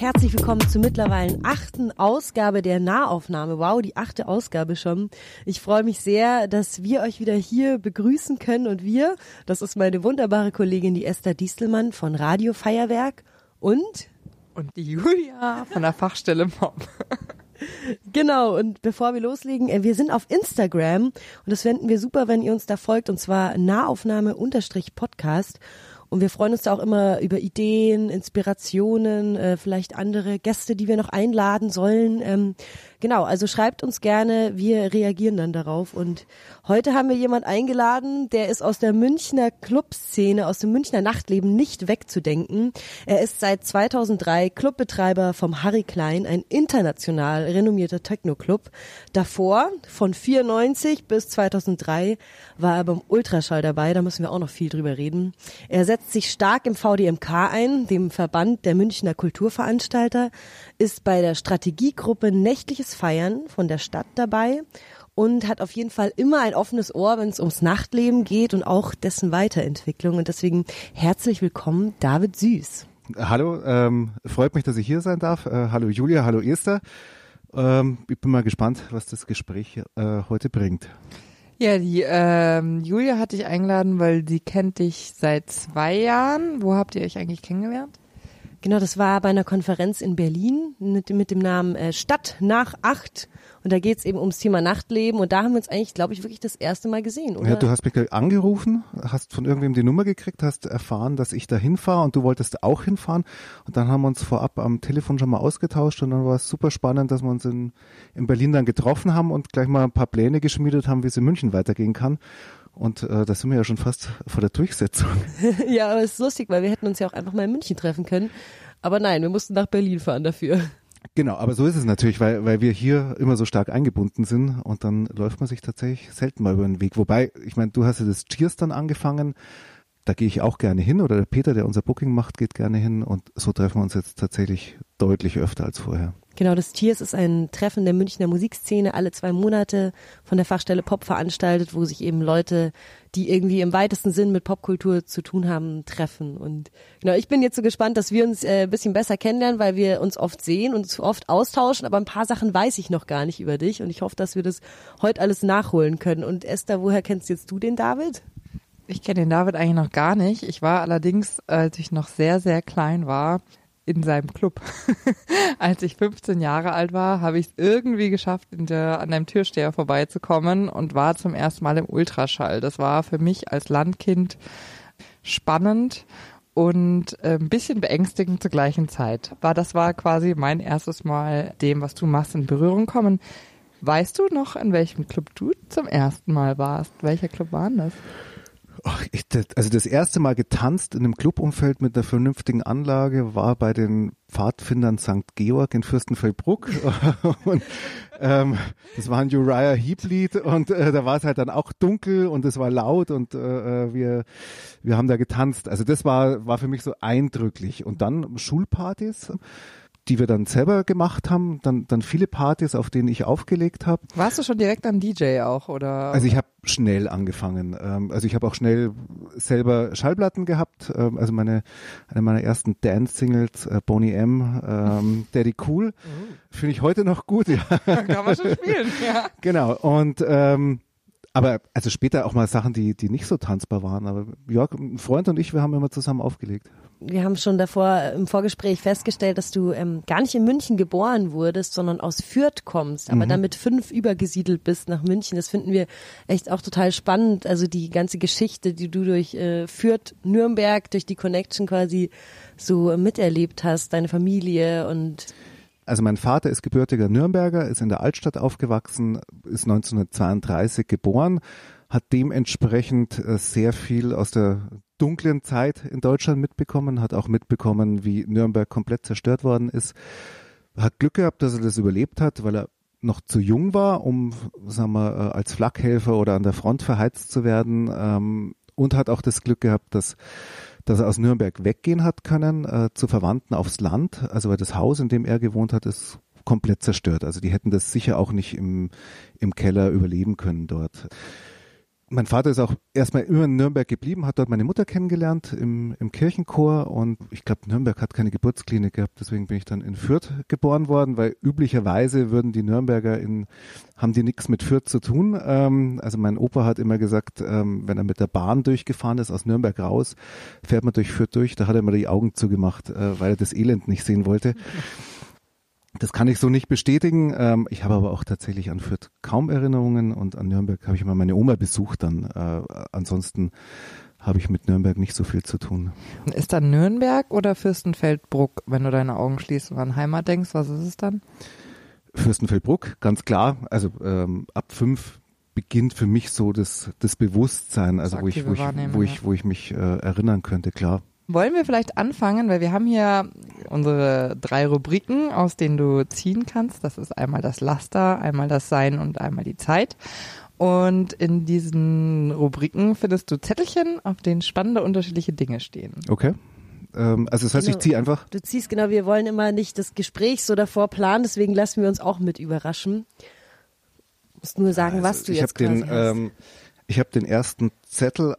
Herzlich willkommen zur mittlerweile achten Ausgabe der Nahaufnahme. Wow, die achte Ausgabe schon. Ich freue mich sehr, dass wir euch wieder hier begrüßen können und wir, das ist meine wunderbare Kollegin, die Esther Distelmann von Radio Feuerwerk und und die Julia von der Fachstelle Mob. Genau, und bevor wir loslegen, äh, wir sind auf Instagram und das fänden wir super, wenn ihr uns da folgt und zwar Nahaufnahme-Podcast. Und wir freuen uns da auch immer über Ideen, Inspirationen, äh, vielleicht andere Gäste, die wir noch einladen sollen. Ähm, genau, also schreibt uns gerne, wir reagieren dann darauf. Und heute haben wir jemand eingeladen, der ist aus der Münchner Clubszene, aus dem Münchner Nachtleben nicht wegzudenken. Er ist seit 2003 Clubbetreiber vom Harry Klein, ein international renommierter Techno-Club. Davor, von 94 bis 2003, war er beim Ultraschall dabei, da müssen wir auch noch viel drüber reden. Er setzt sich stark im VDMK ein, dem Verband der Münchner Kulturveranstalter, ist bei der Strategiegruppe Nächtliches Feiern von der Stadt dabei und hat auf jeden Fall immer ein offenes Ohr, wenn es ums Nachtleben geht und auch dessen Weiterentwicklung. Und deswegen herzlich willkommen, David Süß. Hallo, ähm, freut mich, dass ich hier sein darf. Äh, hallo Julia, hallo Esther. Ähm, ich bin mal gespannt, was das Gespräch äh, heute bringt. Ja, die ähm, Julia hat dich eingeladen, weil sie kennt dich seit zwei Jahren. Wo habt ihr euch eigentlich kennengelernt? Genau, das war bei einer Konferenz in Berlin mit, mit dem Namen äh, Stadt nach acht. Und da geht's eben ums Thema Nachtleben. Und da haben wir uns eigentlich, glaube ich, wirklich das erste Mal gesehen, oder? Ja, du hast mich angerufen, hast von irgendwem die Nummer gekriegt, hast erfahren, dass ich da hinfahre und du wolltest auch hinfahren. Und dann haben wir uns vorab am Telefon schon mal ausgetauscht und dann war es super spannend, dass wir uns in, in Berlin dann getroffen haben und gleich mal ein paar Pläne geschmiedet haben, wie es in München weitergehen kann. Und äh, da sind wir ja schon fast vor der Durchsetzung. ja, aber es ist lustig, weil wir hätten uns ja auch einfach mal in München treffen können. Aber nein, wir mussten nach Berlin fahren dafür. Genau, aber so ist es natürlich, weil, weil wir hier immer so stark eingebunden sind und dann läuft man sich tatsächlich selten mal über den Weg. Wobei, ich meine, du hast ja das Cheers dann angefangen, da gehe ich auch gerne hin oder der Peter, der unser Booking macht, geht gerne hin und so treffen wir uns jetzt tatsächlich deutlich öfter als vorher. Genau, das Tiers ist ein Treffen der Münchner Musikszene alle zwei Monate von der Fachstelle Pop veranstaltet, wo sich eben Leute, die irgendwie im weitesten Sinn mit Popkultur zu tun haben, treffen. Und genau, ich bin jetzt so gespannt, dass wir uns äh, ein bisschen besser kennenlernen, weil wir uns oft sehen und oft austauschen, aber ein paar Sachen weiß ich noch gar nicht über dich und ich hoffe, dass wir das heute alles nachholen können. Und Esther, woher kennst jetzt du den David? Ich kenne den David eigentlich noch gar nicht. Ich war allerdings, als ich noch sehr, sehr klein war, in seinem Club. Als ich 15 Jahre alt war, habe ich es irgendwie geschafft, der, an einem Türsteher vorbeizukommen und war zum ersten Mal im Ultraschall. Das war für mich als Landkind spannend und äh, ein bisschen beängstigend zur gleichen Zeit. War das war quasi mein erstes Mal dem, was du machst, in Berührung kommen. Weißt du noch, in welchem Club du zum ersten Mal warst? Welcher Club war das? Also das erste Mal getanzt in einem Clubumfeld mit einer vernünftigen Anlage war bei den Pfadfindern St. Georg in Fürstenfeldbruck und ähm, das war ein Uriah Heep Lied und äh, da war es halt dann auch dunkel und es war laut und äh, äh, wir wir haben da getanzt. Also das war war für mich so eindrücklich und dann Schulpartys die wir dann selber gemacht haben, dann, dann viele Partys, auf denen ich aufgelegt habe. Warst du schon direkt am DJ auch oder? Also ich habe schnell angefangen. Ähm, also ich habe auch schnell selber Schallplatten gehabt. Ähm, also meine eine meiner ersten Dance-Singles, äh, Boney M, ähm, Daddy Cool, mhm. finde ich heute noch gut. Ja. Kann man schon spielen, ja. Genau. Und ähm, aber also später auch mal Sachen, die, die nicht so tanzbar waren. Aber Jörg, ein Freund und ich, wir haben immer zusammen aufgelegt. Wir haben schon davor im Vorgespräch festgestellt, dass du ähm, gar nicht in München geboren wurdest, sondern aus Fürth kommst, aber mhm. dann mit fünf übergesiedelt bist nach München. Das finden wir echt auch total spannend. Also die ganze Geschichte, die du durch äh, Fürth, Nürnberg, durch die Connection quasi so miterlebt hast, deine Familie und also mein Vater ist gebürtiger Nürnberger, ist in der Altstadt aufgewachsen, ist 1932 geboren, hat dementsprechend äh, sehr viel aus der dunklen Zeit in Deutschland mitbekommen, hat auch mitbekommen, wie Nürnberg komplett zerstört worden ist, hat Glück gehabt, dass er das überlebt hat, weil er noch zu jung war, um sagen wir, äh, als Flakhelfer oder an der Front verheizt zu werden ähm, und hat auch das Glück gehabt, dass dass er aus Nürnberg weggehen hat können äh, zu Verwandten aufs Land. Also weil das Haus, in dem er gewohnt hat, ist komplett zerstört. Also die hätten das sicher auch nicht im, im Keller überleben können dort mein Vater ist auch erstmal immer in Nürnberg geblieben, hat dort meine Mutter kennengelernt im, im Kirchenchor und ich glaube, Nürnberg hat keine Geburtsklinik gehabt, deswegen bin ich dann in Fürth geboren worden, weil üblicherweise würden die Nürnberger in, haben die nichts mit Fürth zu tun. Ähm, also mein Opa hat immer gesagt, ähm, wenn er mit der Bahn durchgefahren ist aus Nürnberg raus, fährt man durch Fürth durch, da hat er immer die Augen zugemacht, äh, weil er das Elend nicht sehen wollte. Das kann ich so nicht bestätigen. Ähm, ich habe aber auch tatsächlich an Fürth kaum Erinnerungen und an Nürnberg habe ich immer meine Oma besucht dann. Äh, ansonsten habe ich mit Nürnberg nicht so viel zu tun. Ist dann Nürnberg oder Fürstenfeldbruck, wenn du deine Augen schließt und an Heimat denkst, was ist es dann? Fürstenfeldbruck, ganz klar. Also ähm, ab fünf beginnt für mich so das, das Bewusstsein, also wo ich, wo ich, wo ich, wo ich mich äh, erinnern könnte, klar. Wollen wir vielleicht anfangen, weil wir haben hier unsere drei Rubriken, aus denen du ziehen kannst. Das ist einmal das Laster, einmal das Sein und einmal die Zeit. Und in diesen Rubriken findest du Zettelchen, auf denen spannende unterschiedliche Dinge stehen. Okay. Ähm, also das heißt, genau. ich ziehe einfach. Du ziehst genau, wir wollen immer nicht das Gespräch so davor planen, deswegen lassen wir uns auch mit überraschen. Du musst nur sagen, also was du jetzt quasi den, hast. Ähm, ich habe den ersten Zettel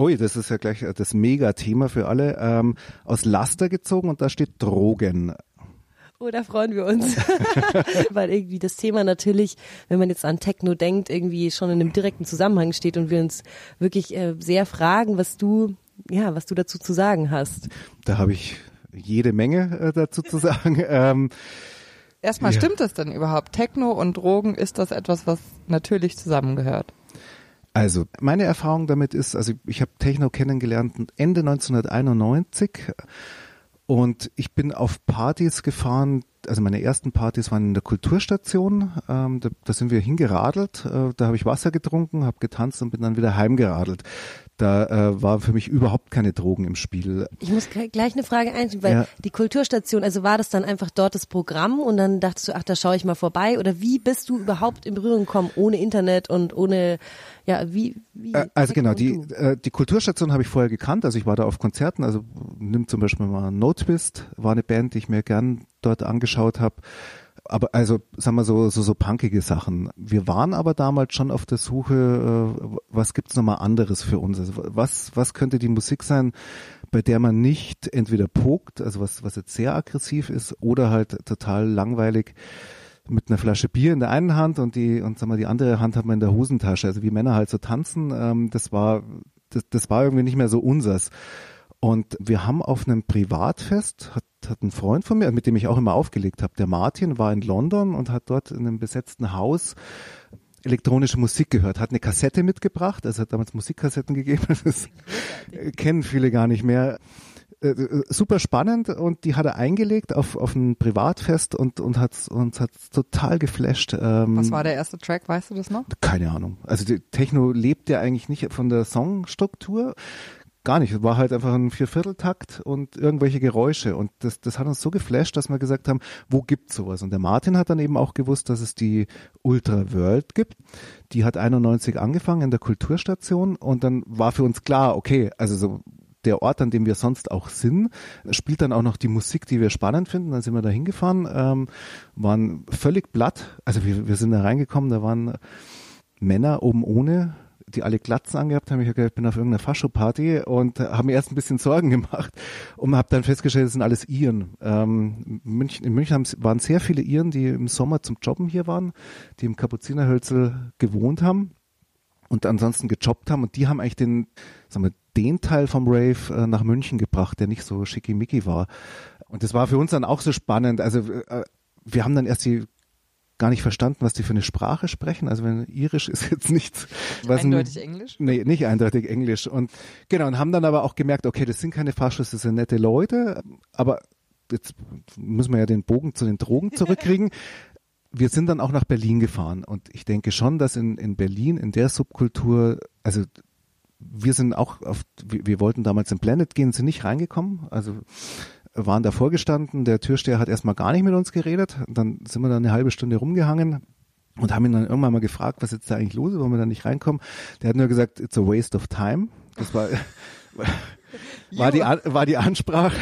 ui, das ist ja gleich äh, das Mega-Thema für alle, ähm, aus Laster gezogen und da steht Drogen. Oh, da freuen wir uns. Weil irgendwie das Thema natürlich, wenn man jetzt an Techno denkt, irgendwie schon in einem direkten Zusammenhang steht und wir uns wirklich äh, sehr fragen, was du, ja, was du dazu zu sagen hast. Da habe ich jede Menge äh, dazu zu sagen. ähm, Erstmal ja. stimmt das denn überhaupt? Techno und Drogen, ist das etwas, was natürlich zusammengehört? Also, meine Erfahrung damit ist, also ich habe Techno kennengelernt Ende 1991 und ich bin auf Partys gefahren, also meine ersten Partys waren in der Kulturstation, ähm, da, da, sind wir hingeradelt, äh, da habe ich Wasser getrunken, habe getanzt und bin dann wieder heimgeradelt. Da äh, war für mich überhaupt keine Drogen im Spiel. Ich muss gleich eine Frage einschieben, weil ja. die Kulturstation, also war das dann einfach dort das Programm und dann dachtest du, ach, da schaue ich mal vorbei oder wie bist du überhaupt in Berührung gekommen ohne Internet und ohne, ja, wie? wie äh, also genau, die, äh, die Kulturstation habe ich vorher gekannt, also ich war da auf Konzerten, also nimm zum Beispiel mal No Twist, war eine Band, die ich mir gern dort angeschaut habe aber also sagen wir so so so punkige Sachen. Wir waren aber damals schon auf der Suche, äh, was gibt's noch mal anderes für uns? Also was was könnte die Musik sein, bei der man nicht entweder pokt, also was was jetzt sehr aggressiv ist, oder halt total langweilig mit einer Flasche Bier in der einen Hand und die und sagen wir die andere Hand hat man in der Hosentasche. Also wie Männer halt so tanzen, ähm, das war das, das war irgendwie nicht mehr so unsers. Und wir haben auf einem Privatfest, hat, hat ein Freund von mir, mit dem ich auch immer aufgelegt habe, der Martin, war in London und hat dort in einem besetzten Haus elektronische Musik gehört, hat eine Kassette mitgebracht, also hat damals Musikkassetten gegeben, das kennen viele gar nicht mehr. Äh, äh, super spannend und die hat er eingelegt auf, auf ein Privatfest und, und hat uns hat total geflasht. Ähm, Was war der erste Track, weißt du das noch? Keine Ahnung. Also die Techno lebt ja eigentlich nicht von der Songstruktur, gar nicht. Es war halt einfach ein Viervierteltakt und irgendwelche Geräusche. Und das, das hat uns so geflasht, dass wir gesagt haben, wo gibt's sowas? Und der Martin hat dann eben auch gewusst, dass es die Ultra World gibt. Die hat 91 angefangen in der Kulturstation und dann war für uns klar, okay, also so der Ort, an dem wir sonst auch sind, spielt dann auch noch die Musik, die wir spannend finden. Dann sind wir da hingefahren, ähm, waren völlig platt. Also wir, wir sind da reingekommen, da waren Männer oben ohne die alle Glatzen angehabt haben. Ich bin auf irgendeiner Fascho-Party und habe mir erst ein bisschen Sorgen gemacht und habe dann festgestellt, das sind alles Iren. Ähm, München, in München waren sehr viele Iren, die im Sommer zum Jobben hier waren, die im Kapuzinerhölzel gewohnt haben und ansonsten gejobbt haben und die haben eigentlich den, sagen wir, den Teil vom Rave äh, nach München gebracht, der nicht so schickimicki war. Und das war für uns dann auch so spannend. Also äh, wir haben dann erst die gar nicht verstanden, was die für eine Sprache sprechen. Also wenn Irisch ist jetzt nichts. Was eindeutig ein, Englisch? Nee, nicht eindeutig Englisch. Und genau, und haben dann aber auch gemerkt, okay, das sind keine Faschos, das sind nette Leute, aber jetzt müssen wir ja den Bogen zu den Drogen zurückkriegen. wir sind dann auch nach Berlin gefahren und ich denke schon, dass in, in Berlin, in der Subkultur, also wir sind auch auf, wir, wir wollten damals in Planet gehen, sind nicht reingekommen. Also waren davor gestanden, der Türsteher hat erstmal gar nicht mit uns geredet, dann sind wir da eine halbe Stunde rumgehangen, und haben ihn dann irgendwann mal gefragt, was jetzt da eigentlich los ist, warum wir da nicht reinkommen. Der hat nur gesagt, it's a waste of time. Das war, war, die, war die Ansprache.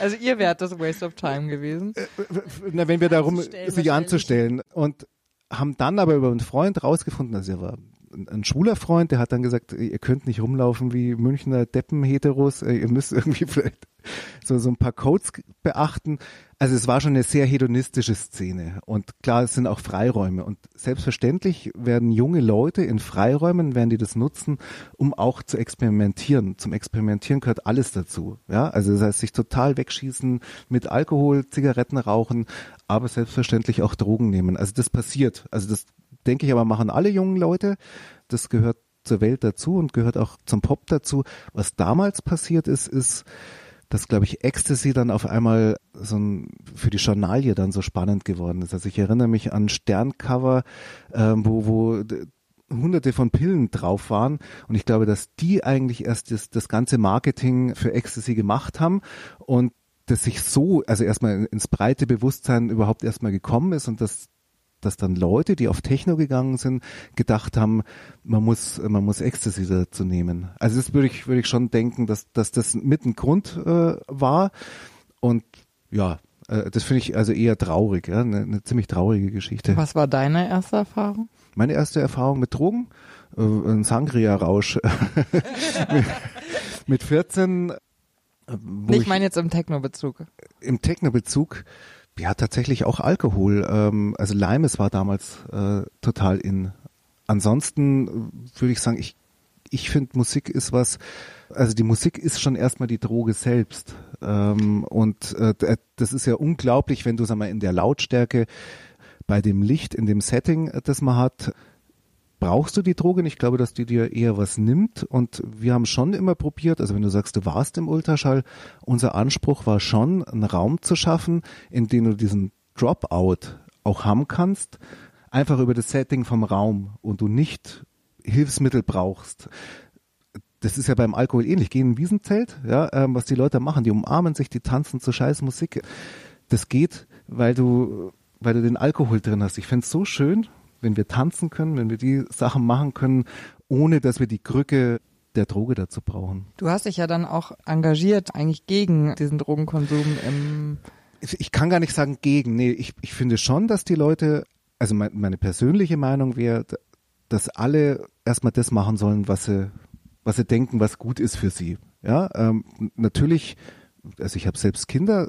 Also ihr wärt das Waste of Time gewesen. Na, wenn wir darum, sich anzustellen. Und haben dann aber über einen Freund rausgefunden, also er war ein schwuler Freund, der hat dann gesagt, ihr könnt nicht rumlaufen wie Münchner Deppen-Heteros, ihr müsst irgendwie vielleicht so, so ein paar Codes beachten. Also es war schon eine sehr hedonistische Szene. Und klar, es sind auch Freiräume. Und selbstverständlich werden junge Leute in Freiräumen, werden die das nutzen, um auch zu experimentieren. Zum Experimentieren gehört alles dazu. Ja, also das heißt, sich total wegschießen mit Alkohol, Zigaretten rauchen, aber selbstverständlich auch Drogen nehmen. Also das passiert. Also das denke ich aber machen alle jungen Leute. Das gehört zur Welt dazu und gehört auch zum Pop dazu. Was damals passiert ist, ist, dass, glaube ich, Ecstasy dann auf einmal so ein, für die Journalie dann so spannend geworden ist. Also ich erinnere mich an Sterncover, äh, wo, wo hunderte von Pillen drauf waren und ich glaube, dass die eigentlich erst das, das ganze Marketing für Ecstasy gemacht haben und das sich so, also erstmal ins breite Bewusstsein überhaupt erstmal gekommen ist und dass dass dann Leute, die auf Techno gegangen sind, gedacht haben, man muss, man muss Ecstasy dazu nehmen. Also das würde ich, würde ich schon denken, dass, dass das mit ein Grund äh, war. Und ja, äh, das finde ich also eher traurig, ja, eine, eine ziemlich traurige Geschichte. Was war deine erste Erfahrung? Meine erste Erfahrung mit Drogen, äh, ein Sangria-Rausch. mit 14. Äh, ich meine jetzt im Techno-Bezug. Im Techno-Bezug ja, tatsächlich auch Alkohol. Ähm, also Limes war damals äh, total in. Ansonsten äh, würde ich sagen, ich, ich finde Musik ist was, also die Musik ist schon erstmal die Droge selbst. Ähm, und äh, das ist ja unglaublich, wenn du sag mal in der Lautstärke bei dem Licht, in dem Setting, äh, das man hat, brauchst du die Droge Ich glaube, dass die dir eher was nimmt. Und wir haben schon immer probiert, also wenn du sagst, du warst im Ultraschall, unser Anspruch war schon, einen Raum zu schaffen, in dem du diesen Dropout auch haben kannst, einfach über das Setting vom Raum und du nicht Hilfsmittel brauchst. Das ist ja beim Alkohol ähnlich. Geh in ein Wiesenzelt, ja, ähm, was die Leute machen, die umarmen sich, die tanzen zu scheiß Musik. Das geht, weil du, weil du den Alkohol drin hast. Ich find's so schön, wenn wir tanzen können, wenn wir die Sachen machen können, ohne dass wir die Krücke der Droge dazu brauchen. Du hast dich ja dann auch engagiert, eigentlich gegen diesen Drogenkonsum im ich kann gar nicht sagen gegen. Nee, ich, ich finde schon, dass die Leute, also meine, meine persönliche Meinung wäre, dass alle erstmal das machen sollen, was sie, was sie denken, was gut ist für sie. Ja, ähm, natürlich, also ich habe selbst Kinder,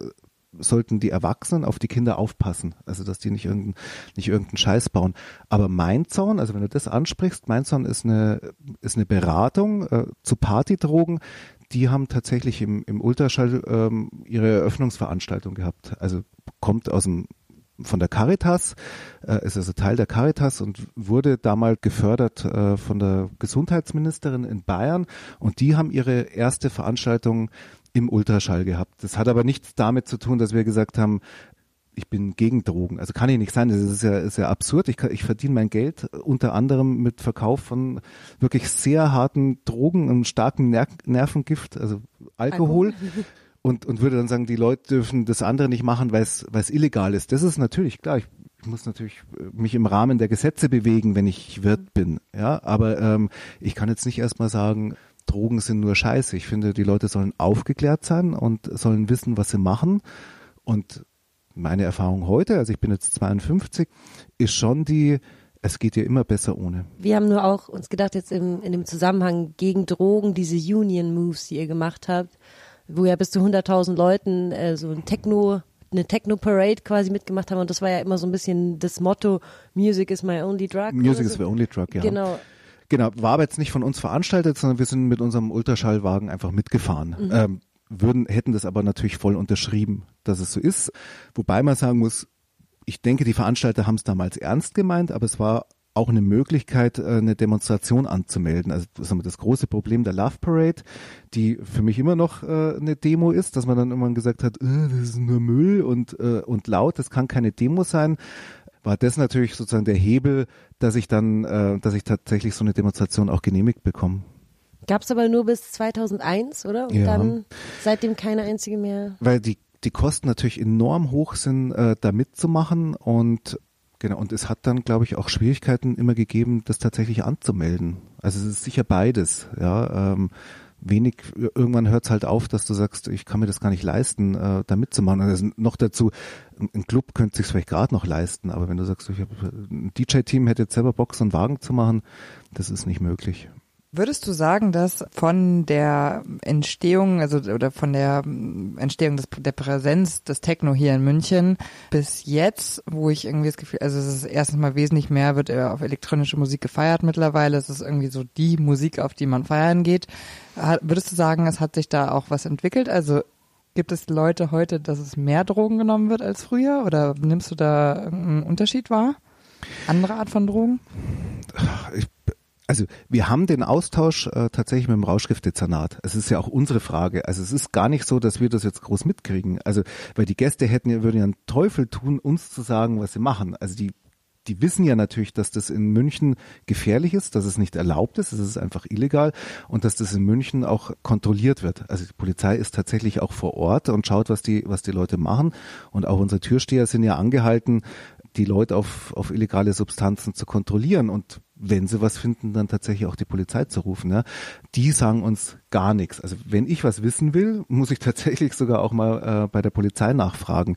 sollten die Erwachsenen auf die Kinder aufpassen, also dass die nicht irgendeinen nicht irgendeinen Scheiß bauen. Aber mein Zaun, also wenn du das ansprichst, mein Zaun ist eine ist eine Beratung äh, zu Partydrogen. Die haben tatsächlich im, im Ultraschall ähm, ihre Eröffnungsveranstaltung gehabt. Also kommt aus dem von der Caritas, äh, ist also Teil der Caritas und wurde damals gefördert äh, von der Gesundheitsministerin in Bayern und die haben ihre erste Veranstaltung im Ultraschall gehabt. Das hat aber nichts damit zu tun, dass wir gesagt haben, ich bin gegen Drogen. Also kann ich nicht sein. Das ist ja, ist ja absurd. Ich, ich verdiene mein Geld unter anderem mit Verkauf von wirklich sehr harten Drogen und starkem Ner Nervengift, also Alkohol. Und, und würde dann sagen, die Leute dürfen das andere nicht machen, weil es weil es illegal ist. Das ist natürlich klar. Ich, ich muss natürlich mich im Rahmen der Gesetze bewegen, wenn ich Wirt bin. Ja, aber ähm, ich kann jetzt nicht erstmal sagen, Drogen sind nur Scheiße. Ich finde, die Leute sollen aufgeklärt sein und sollen wissen, was sie machen. Und meine Erfahrung heute, also ich bin jetzt 52, ist schon die, es geht ja immer besser ohne. Wir haben nur auch uns gedacht, jetzt im, in dem Zusammenhang gegen Drogen, diese Union Moves, die ihr gemacht habt, wo ja bis zu 100.000 Leuten äh, so ein Techno eine Techno-Parade quasi mitgemacht haben und das war ja immer so ein bisschen das Motto, Music is my only drug. Music is my only drug, ja. Genau. Genau, war aber jetzt nicht von uns veranstaltet, sondern wir sind mit unserem Ultraschallwagen einfach mitgefahren. Mhm. Ähm, würden, hätten das aber natürlich voll unterschrieben, dass es so ist. Wobei man sagen muss, ich denke, die Veranstalter haben es damals ernst gemeint, aber es war auch eine Möglichkeit, äh, eine Demonstration anzumelden. Also das, große Problem der Love Parade, die für mich immer noch äh, eine Demo ist, dass man dann irgendwann gesagt hat, äh, das ist nur Müll und, und laut, das kann keine Demo sein war das natürlich sozusagen der Hebel, dass ich dann, äh, dass ich tatsächlich so eine Demonstration auch genehmigt bekomme. Gab es aber nur bis 2001, oder? Und ja. dann seitdem keine einzige mehr. Weil die, die Kosten natürlich enorm hoch sind, äh, da mitzumachen und Genau, und es hat dann, glaube ich, auch Schwierigkeiten immer gegeben, das tatsächlich anzumelden. Also es ist sicher beides, ja. Ähm, wenig, irgendwann hört es halt auf, dass du sagst, ich kann mir das gar nicht leisten, äh, da mitzumachen. Also noch dazu, ein Club könnte sich vielleicht gerade noch leisten, aber wenn du sagst, ich hab, ein DJ-Team hätte jetzt selber Bock, so einen Wagen zu machen, das ist nicht möglich. Würdest du sagen, dass von der Entstehung, also oder von der Entstehung des, der Präsenz des Techno hier in München bis jetzt, wo ich irgendwie das Gefühl, also es ist erstens mal wesentlich mehr, wird auf elektronische Musik gefeiert mittlerweile, es ist irgendwie so die Musik, auf die man feiern geht. Würdest du sagen, es hat sich da auch was entwickelt? Also gibt es Leute heute, dass es mehr Drogen genommen wird als früher oder nimmst du da einen Unterschied wahr? Andere Art von Drogen? Ich also wir haben den Austausch äh, tatsächlich mit dem Rauschgiftdezernat. Es ist ja auch unsere Frage. Also es ist gar nicht so, dass wir das jetzt groß mitkriegen. Also weil die Gäste hätten ja würden ja einen Teufel tun, uns zu sagen, was sie machen. Also die die wissen ja natürlich, dass das in München gefährlich ist, dass es nicht erlaubt ist, es ist einfach illegal und dass das in München auch kontrolliert wird. Also die Polizei ist tatsächlich auch vor Ort und schaut, was die, was die Leute machen. Und auch unsere Türsteher sind ja angehalten, die Leute auf, auf illegale Substanzen zu kontrollieren. Und wenn sie was finden, dann tatsächlich auch die Polizei zu rufen. Ja. Die sagen uns gar nichts. Also wenn ich was wissen will, muss ich tatsächlich sogar auch mal äh, bei der Polizei nachfragen.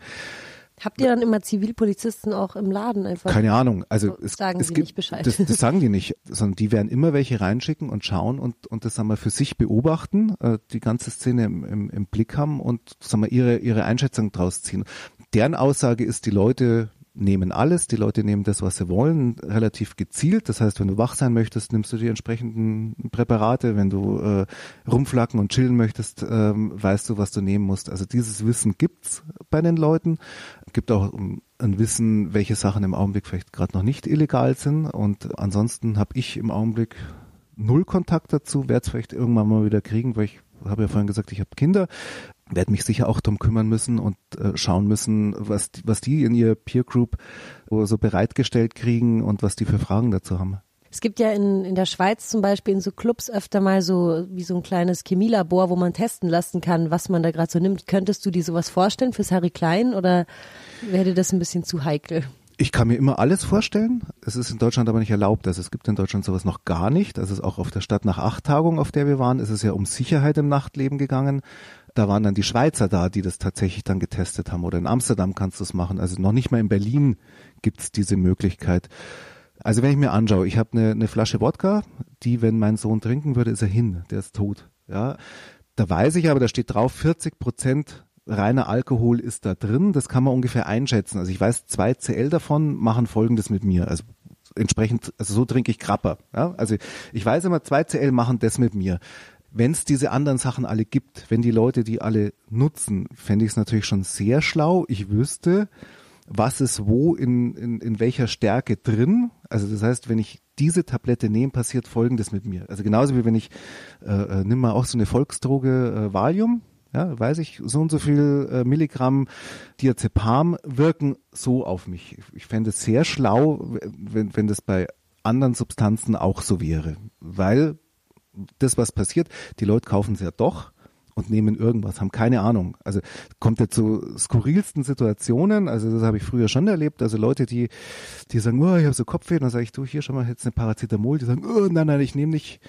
Habt ihr dann immer Zivilpolizisten auch im Laden einfach? Keine Ahnung. Also es, sagen es sie gibt, nicht Bescheid. Das, das sagen die nicht, sondern die werden immer welche reinschicken und schauen und, und das sagen wir für sich beobachten, äh, die ganze Szene im, im, im Blick haben und sagen wir ihre, ihre Einschätzung draus ziehen. Deren Aussage ist, die Leute nehmen alles, die Leute nehmen das, was sie wollen, relativ gezielt. Das heißt, wenn du wach sein möchtest, nimmst du die entsprechenden Präparate. Wenn du äh, rumflacken und chillen möchtest, ähm, weißt du, was du nehmen musst. Also dieses Wissen gibt's bei den Leuten. Gibt auch ein Wissen, welche Sachen im Augenblick vielleicht gerade noch nicht illegal sind. Und ansonsten habe ich im Augenblick null Kontakt dazu, werde es vielleicht irgendwann mal wieder kriegen, weil ich habe ja vorhin gesagt, ich habe Kinder werde mich sicher auch drum kümmern müssen und äh, schauen müssen, was, was die in ihr Peer Group so bereitgestellt kriegen und was die für Fragen dazu haben. Es gibt ja in, in der Schweiz zum Beispiel in so Clubs öfter mal so wie so ein kleines Chemielabor, wo man testen lassen kann, was man da gerade so nimmt. Könntest du dir sowas vorstellen fürs Harry Klein oder wäre das ein bisschen zu heikel? Ich kann mir immer alles vorstellen. Es ist in Deutschland aber nicht erlaubt. Also es gibt in Deutschland sowas noch gar nicht. Also auch auf der Stadt nach acht Tagung, auf der wir waren, ist es ja um Sicherheit im Nachtleben gegangen da waren dann die Schweizer da, die das tatsächlich dann getestet haben. Oder in Amsterdam kannst du es machen. Also noch nicht mal in Berlin gibt's diese Möglichkeit. Also wenn ich mir anschaue, ich habe eine, eine Flasche Wodka, die, wenn mein Sohn trinken würde, ist er hin, der ist tot. Ja, da weiß ich aber, da steht drauf, 40 Prozent reiner Alkohol ist da drin. Das kann man ungefähr einschätzen. Also ich weiß, zwei CL davon machen Folgendes mit mir. Also entsprechend, also so trinke ich Krapper. Ja? Also ich weiß immer, zwei CL machen das mit mir wenn es diese anderen Sachen alle gibt, wenn die Leute die alle nutzen, fände ich es natürlich schon sehr schlau. Ich wüsste, was ist wo in, in, in welcher Stärke drin. Also das heißt, wenn ich diese Tablette nehme, passiert Folgendes mit mir. Also genauso wie wenn ich, äh, äh nimm mal auch so eine Volksdroge äh, Valium, ja, weiß ich, so und so viel äh, Milligramm Diazepam wirken so auf mich. Ich fände es sehr schlau, wenn, wenn das bei anderen Substanzen auch so wäre, weil das, was passiert, die Leute kaufen es ja doch und nehmen irgendwas, haben keine Ahnung. Also kommt jetzt zu skurrilsten Situationen, also das habe ich früher schon erlebt, also Leute, die, die sagen, oh, ich habe so Kopfweh, dann sage ich, du, hier schon mal jetzt eine Paracetamol, die sagen, oh, nein, nein, ich nehme nicht,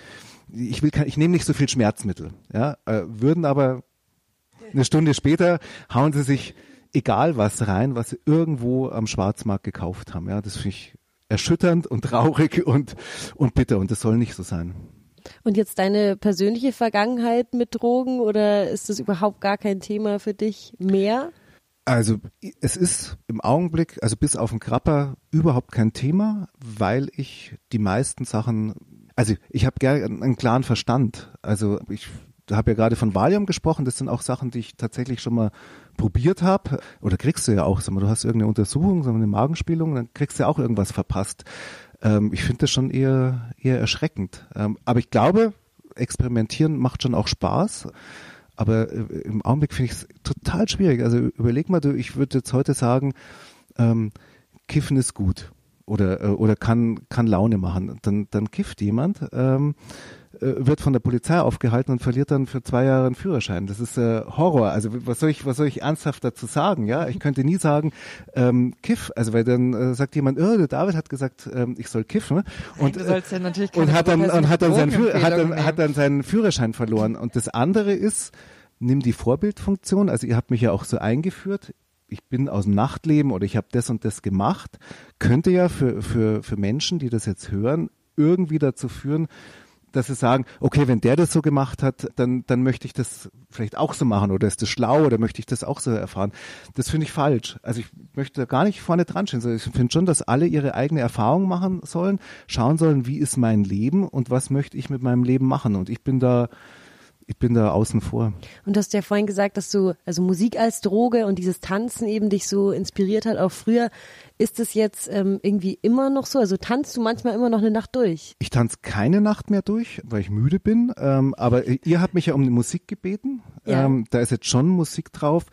ich will kein, ich nehme nicht so viel Schmerzmittel, ja, äh, würden aber eine Stunde später hauen sie sich egal was rein, was sie irgendwo am Schwarzmarkt gekauft haben, ja, das finde ich erschütternd und traurig und, und bitter und das soll nicht so sein. Und jetzt deine persönliche Vergangenheit mit Drogen oder ist das überhaupt gar kein Thema für dich mehr? Also es ist im Augenblick, also bis auf den Krapper, überhaupt kein Thema, weil ich die meisten Sachen, also ich habe gerne einen klaren Verstand. Also ich habe ja gerade von Valium gesprochen, das sind auch Sachen, die ich tatsächlich schon mal probiert habe. Oder kriegst du ja auch, sag mal, du hast irgendeine Untersuchung, sag mal, eine Magenspielung, dann kriegst du ja auch irgendwas verpasst. Ähm, ich finde das schon eher, eher erschreckend. Ähm, aber ich glaube, experimentieren macht schon auch Spaß. Aber äh, im Augenblick finde ich es total schwierig. Also überleg mal, du, ich würde jetzt heute sagen, ähm, Kiffen ist gut. Oder äh, oder kann kann Laune machen. Dann dann kifft jemand. Ähm, äh, wird von der Polizei aufgehalten und verliert dann für zwei Jahre einen Führerschein. Das ist äh, Horror. Also was soll ich, was soll ich ernsthaft dazu sagen? Ja, ich könnte nie sagen ähm, Kiff. Also weil dann äh, sagt jemand, oh, der David hat gesagt, ähm, ich soll kiffen und Nein, ja und hat dann und hat dann seinen hat dann, hat dann seinen Führerschein verloren. Und das andere ist, nimm die Vorbildfunktion. Also ihr habt mich ja auch so eingeführt ich bin aus dem Nachtleben oder ich habe das und das gemacht, könnte ja für, für, für Menschen, die das jetzt hören, irgendwie dazu führen, dass sie sagen, okay, wenn der das so gemacht hat, dann, dann möchte ich das vielleicht auch so machen oder ist das schlau oder möchte ich das auch so erfahren. Das finde ich falsch. Also ich möchte da gar nicht vorne dran stehen. Ich finde schon, dass alle ihre eigene Erfahrung machen sollen, schauen sollen, wie ist mein Leben und was möchte ich mit meinem Leben machen. Und ich bin da, ich bin da außen vor. Und du hast ja vorhin gesagt, dass du, also Musik als Droge und dieses Tanzen eben dich so inspiriert hat, auch früher. Ist es jetzt ähm, irgendwie immer noch so? Also tanzt du manchmal immer noch eine Nacht durch? Ich tanze keine Nacht mehr durch, weil ich müde bin. Ähm, aber ihr habt mich ja um die Musik gebeten. Ja. Ähm, da ist jetzt schon Musik drauf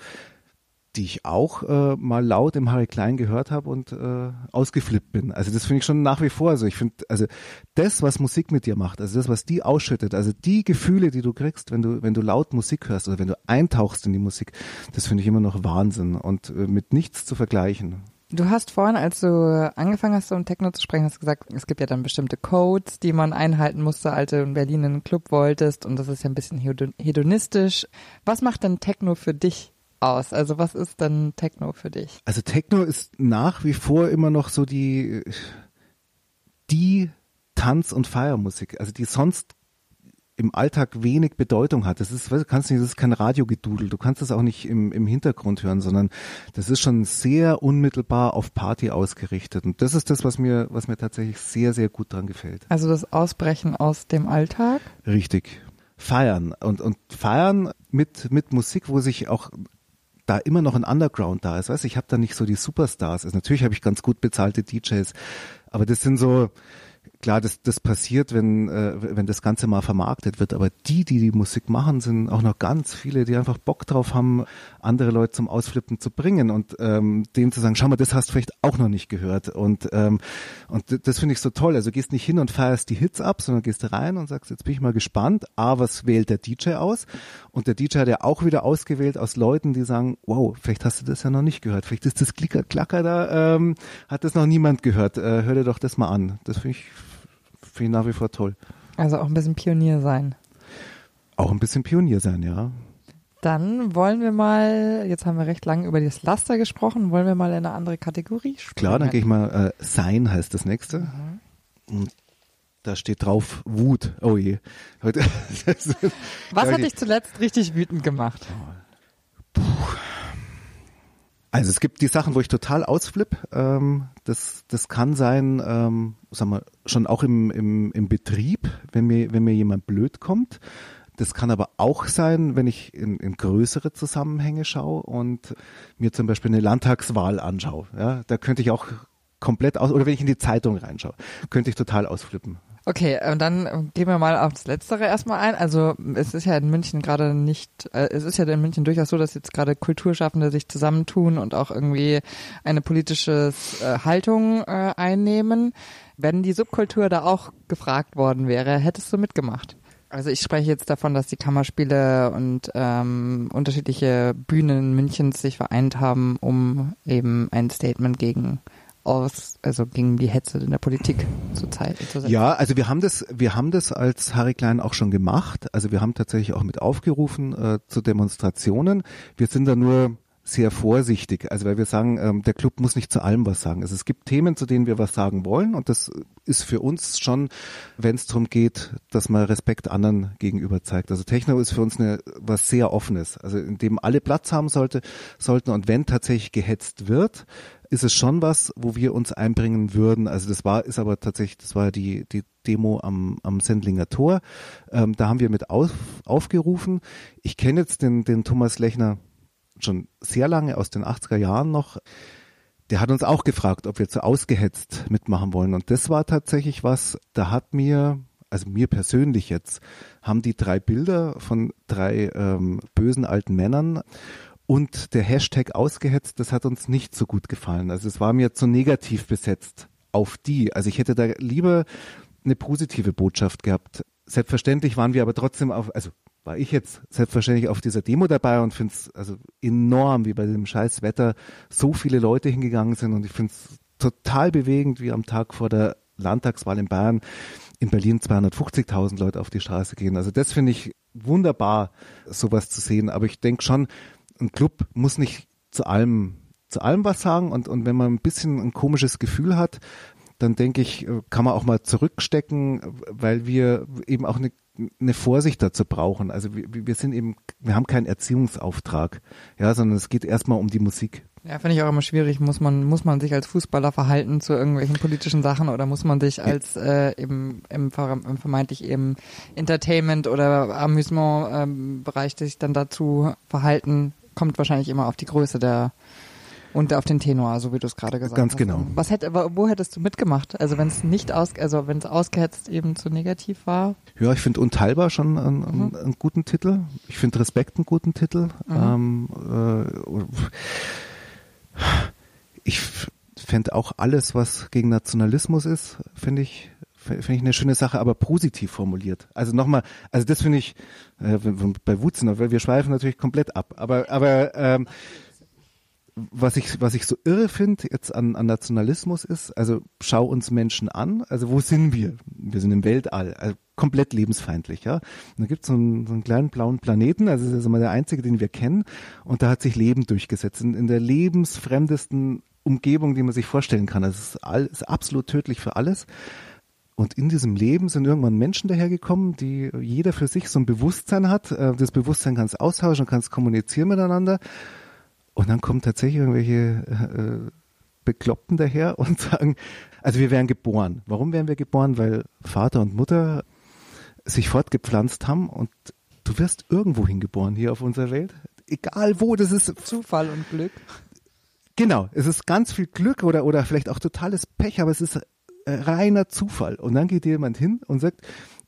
die ich auch äh, mal laut im Harry Klein gehört habe und äh, ausgeflippt bin. Also das finde ich schon nach wie vor. Also ich finde, also das, was Musik mit dir macht, also das, was die ausschüttet, also die Gefühle, die du kriegst, wenn du, wenn du laut Musik hörst oder wenn du eintauchst in die Musik, das finde ich immer noch Wahnsinn und äh, mit nichts zu vergleichen. Du hast vorhin, als du angefangen hast, um Techno zu sprechen, hast gesagt, es gibt ja dann bestimmte Codes, die man einhalten musste, als du in Berlin in einen Club wolltest und das ist ja ein bisschen hedonistisch. Was macht denn Techno für dich aus? Also was ist denn Techno für dich? Also Techno ist nach wie vor immer noch so die, die Tanz- und Feiermusik, also die sonst im Alltag wenig Bedeutung hat. Das ist, weißt du, kannst nicht, das ist kein Radiogedudel. Du kannst das auch nicht im, im Hintergrund hören, sondern das ist schon sehr unmittelbar auf Party ausgerichtet. Und das ist das, was mir, was mir tatsächlich sehr, sehr gut dran gefällt. Also das Ausbrechen aus dem Alltag? Richtig. Feiern und, und feiern mit, mit Musik, wo sich auch da immer noch ein Underground da ist. Weißt, ich habe da nicht so die Superstars. Also natürlich habe ich ganz gut bezahlte DJs, aber das sind so, klar, das, das passiert, wenn, äh, wenn das Ganze mal vermarktet wird. Aber die, die die Musik machen, sind auch noch ganz viele, die einfach Bock drauf haben, andere Leute zum Ausflippen zu bringen und ähm, denen zu sagen, schau mal, das hast du vielleicht auch noch nicht gehört. Und, ähm, und das finde ich so toll. Also gehst nicht hin und feierst die Hits ab, sondern gehst rein und sagst, jetzt bin ich mal gespannt. A, was wählt der DJ aus? Und der DJ hat ja auch wieder ausgewählt aus Leuten, die sagen, wow, vielleicht hast du das ja noch nicht gehört. Vielleicht ist das Klicker, Klacker da, ähm, hat das noch niemand gehört. Äh, hör dir doch das mal an. Das finde ich finde ich nach wie vor toll. Also auch ein bisschen Pionier sein. Auch ein bisschen Pionier sein, ja. Dann wollen wir mal, jetzt haben wir recht lange über das Laster gesprochen, wollen wir mal in eine andere Kategorie sprechen. Klar, dann gehe ich mal, äh, Sein heißt das nächste. Mhm. Und da steht drauf Wut. Oh je. Heute, Was hat dich zuletzt richtig wütend gemacht? Puh. Also es gibt die Sachen, wo ich total ausflipp. Ähm, das, das kann sein, ähm, sagen wir, schon auch im, im, im Betrieb, wenn mir, wenn mir jemand blöd kommt. Das kann aber auch sein, wenn ich in, in größere Zusammenhänge schaue und mir zum Beispiel eine Landtagswahl anschaue. Ja, da könnte ich auch komplett aus, oder wenn ich in die Zeitung reinschaue, könnte ich total ausflippen. Okay, und dann gehen wir mal auf das Letztere erstmal ein. Also es ist ja in München gerade nicht, äh, es ist ja in München durchaus so, dass jetzt gerade Kulturschaffende sich zusammentun und auch irgendwie eine politische äh, Haltung äh, einnehmen. Wenn die Subkultur da auch gefragt worden wäre, hättest du mitgemacht? Also ich spreche jetzt davon, dass die Kammerspiele und ähm, unterschiedliche Bühnen Münchens sich vereint haben, um eben ein Statement gegen aus, also gegen die Hetze in der Politik zu Zeit. Ja, also wir haben das, wir haben das als Harry Klein auch schon gemacht. Also wir haben tatsächlich auch mit aufgerufen äh, zu Demonstrationen. Wir sind da nur sehr vorsichtig, also weil wir sagen, ähm, der Club muss nicht zu allem was sagen. Also es gibt Themen, zu denen wir was sagen wollen und das ist für uns schon, wenn es darum geht, dass man Respekt anderen gegenüber zeigt. Also Techno ist für uns eine, was sehr offenes, also in dem alle Platz haben sollte, sollten und wenn tatsächlich gehetzt wird, ist es schon was, wo wir uns einbringen würden. Also das war, ist aber tatsächlich, das war die, die Demo am, am Sendlinger Tor. Ähm, da haben wir mit auf, aufgerufen. Ich kenne jetzt den, den Thomas Lechner schon sehr lange aus den 80er Jahren noch. Der hat uns auch gefragt, ob wir zu ausgehetzt mitmachen wollen. Und das war tatsächlich was, da hat mir, also mir persönlich jetzt, haben die drei Bilder von drei ähm, bösen alten Männern und der Hashtag ausgehetzt, das hat uns nicht so gut gefallen. Also es war mir zu negativ besetzt auf die. Also ich hätte da lieber eine positive Botschaft gehabt. Selbstverständlich waren wir aber trotzdem auf, also war ich jetzt selbstverständlich auf dieser Demo dabei und finde es also enorm, wie bei dem scheiß Wetter so viele Leute hingegangen sind und ich finde es total bewegend, wie am Tag vor der Landtagswahl in Bayern in Berlin 250.000 Leute auf die Straße gehen. Also das finde ich wunderbar, sowas zu sehen. Aber ich denke schon, ein Club muss nicht zu allem zu allem was sagen und, und wenn man ein bisschen ein komisches Gefühl hat, dann denke ich, kann man auch mal zurückstecken, weil wir eben auch eine, eine Vorsicht dazu brauchen. Also wir, wir sind eben, wir haben keinen Erziehungsauftrag, ja, sondern es geht erstmal um die Musik. Ja, finde ich auch immer schwierig. Muss man, muss man sich als Fußballer verhalten zu irgendwelchen politischen Sachen oder muss man sich als äh, im, im, im vermeintlich eben Entertainment oder Amüsement-Bereich ähm, sich dann dazu verhalten? Kommt wahrscheinlich immer auf die Größe der und auf den Tenor, so wie du es gerade gesagt Ganz hast. Ganz genau. Was hätte, wo hättest du mitgemacht? Also wenn es nicht aus, also wenn es ausgehetzt eben zu negativ war? Ja, ich finde Unteilbar schon einen, mhm. einen, einen, guten Titel. Ich finde Respekt einen guten Titel. Mhm. Ähm, äh, ich fände auch alles, was gegen Nationalismus ist, finde ich finde ich eine schöne Sache, aber positiv formuliert. Also nochmal, also das finde ich äh, bei Wutzen, wir schweifen natürlich komplett ab, aber aber ähm, was ich, was ich so irre finde jetzt an, an Nationalismus ist, also schau uns Menschen an, also wo sind wir? Wir sind im Weltall, also komplett lebensfeindlich, ja. Und da gibt so es einen, so einen kleinen blauen Planeten, also das ist mal der einzige, den wir kennen, und da hat sich Leben durchgesetzt, in, in der lebensfremdesten Umgebung, die man sich vorstellen kann. Also es ist, all, ist absolut tödlich für alles. Und in diesem Leben sind irgendwann Menschen dahergekommen, die jeder für sich so ein Bewusstsein hat. Äh, das Bewusstsein kann es austauschen, kann es kommunizieren miteinander. Und dann kommen tatsächlich irgendwelche äh, Bekloppten daher und sagen, also wir wären geboren. Warum wären wir geboren? Weil Vater und Mutter sich fortgepflanzt haben und du wirst irgendwo hingeboren hier auf unserer Welt. Egal wo, das ist Zufall und Glück. Genau, es ist ganz viel Glück oder, oder vielleicht auch totales Pech, aber es ist reiner Zufall. Und dann geht jemand hin und sagt,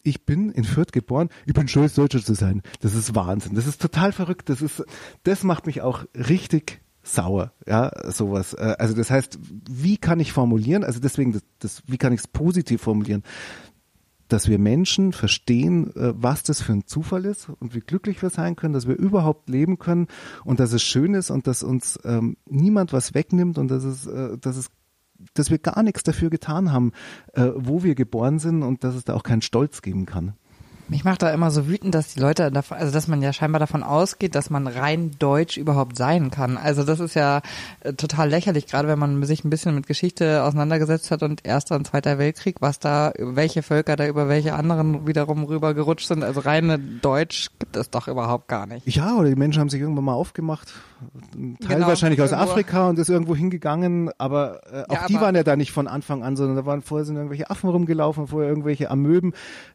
ich bin in Fürth geboren, ich bin stolz, Deutscher zu sein. Das ist Wahnsinn. Das ist total verrückt. Das ist, das macht mich auch richtig sauer, ja, sowas. Äh, also das heißt, wie kann ich formulieren, also deswegen, das, das wie kann ich es positiv formulieren, dass wir Menschen verstehen, äh, was das für ein Zufall ist und wie glücklich wir sein können, dass wir überhaupt leben können und dass es schön ist und dass uns ähm, niemand was wegnimmt und dass es, äh, dass es dass wir gar nichts dafür getan haben, äh, wo wir geboren sind und dass es da auch keinen Stolz geben kann. Mich macht da immer so wütend, dass die Leute davon, also dass man ja scheinbar davon ausgeht, dass man rein deutsch überhaupt sein kann. Also das ist ja äh, total lächerlich, gerade wenn man sich ein bisschen mit Geschichte auseinandergesetzt hat und Erster und Zweiter Weltkrieg, was da, welche Völker da über welche anderen wiederum rübergerutscht sind. Also reine Deutsch gibt es doch überhaupt gar nicht. Ja, oder die Menschen haben sich irgendwann mal aufgemacht, ein Teil genau, wahrscheinlich aus Afrika und ist irgendwo hingegangen, aber äh, auch ja, die aber waren ja da nicht von Anfang an, sondern da waren vorher sind irgendwelche Affen rumgelaufen, vorher irgendwelche Amöben,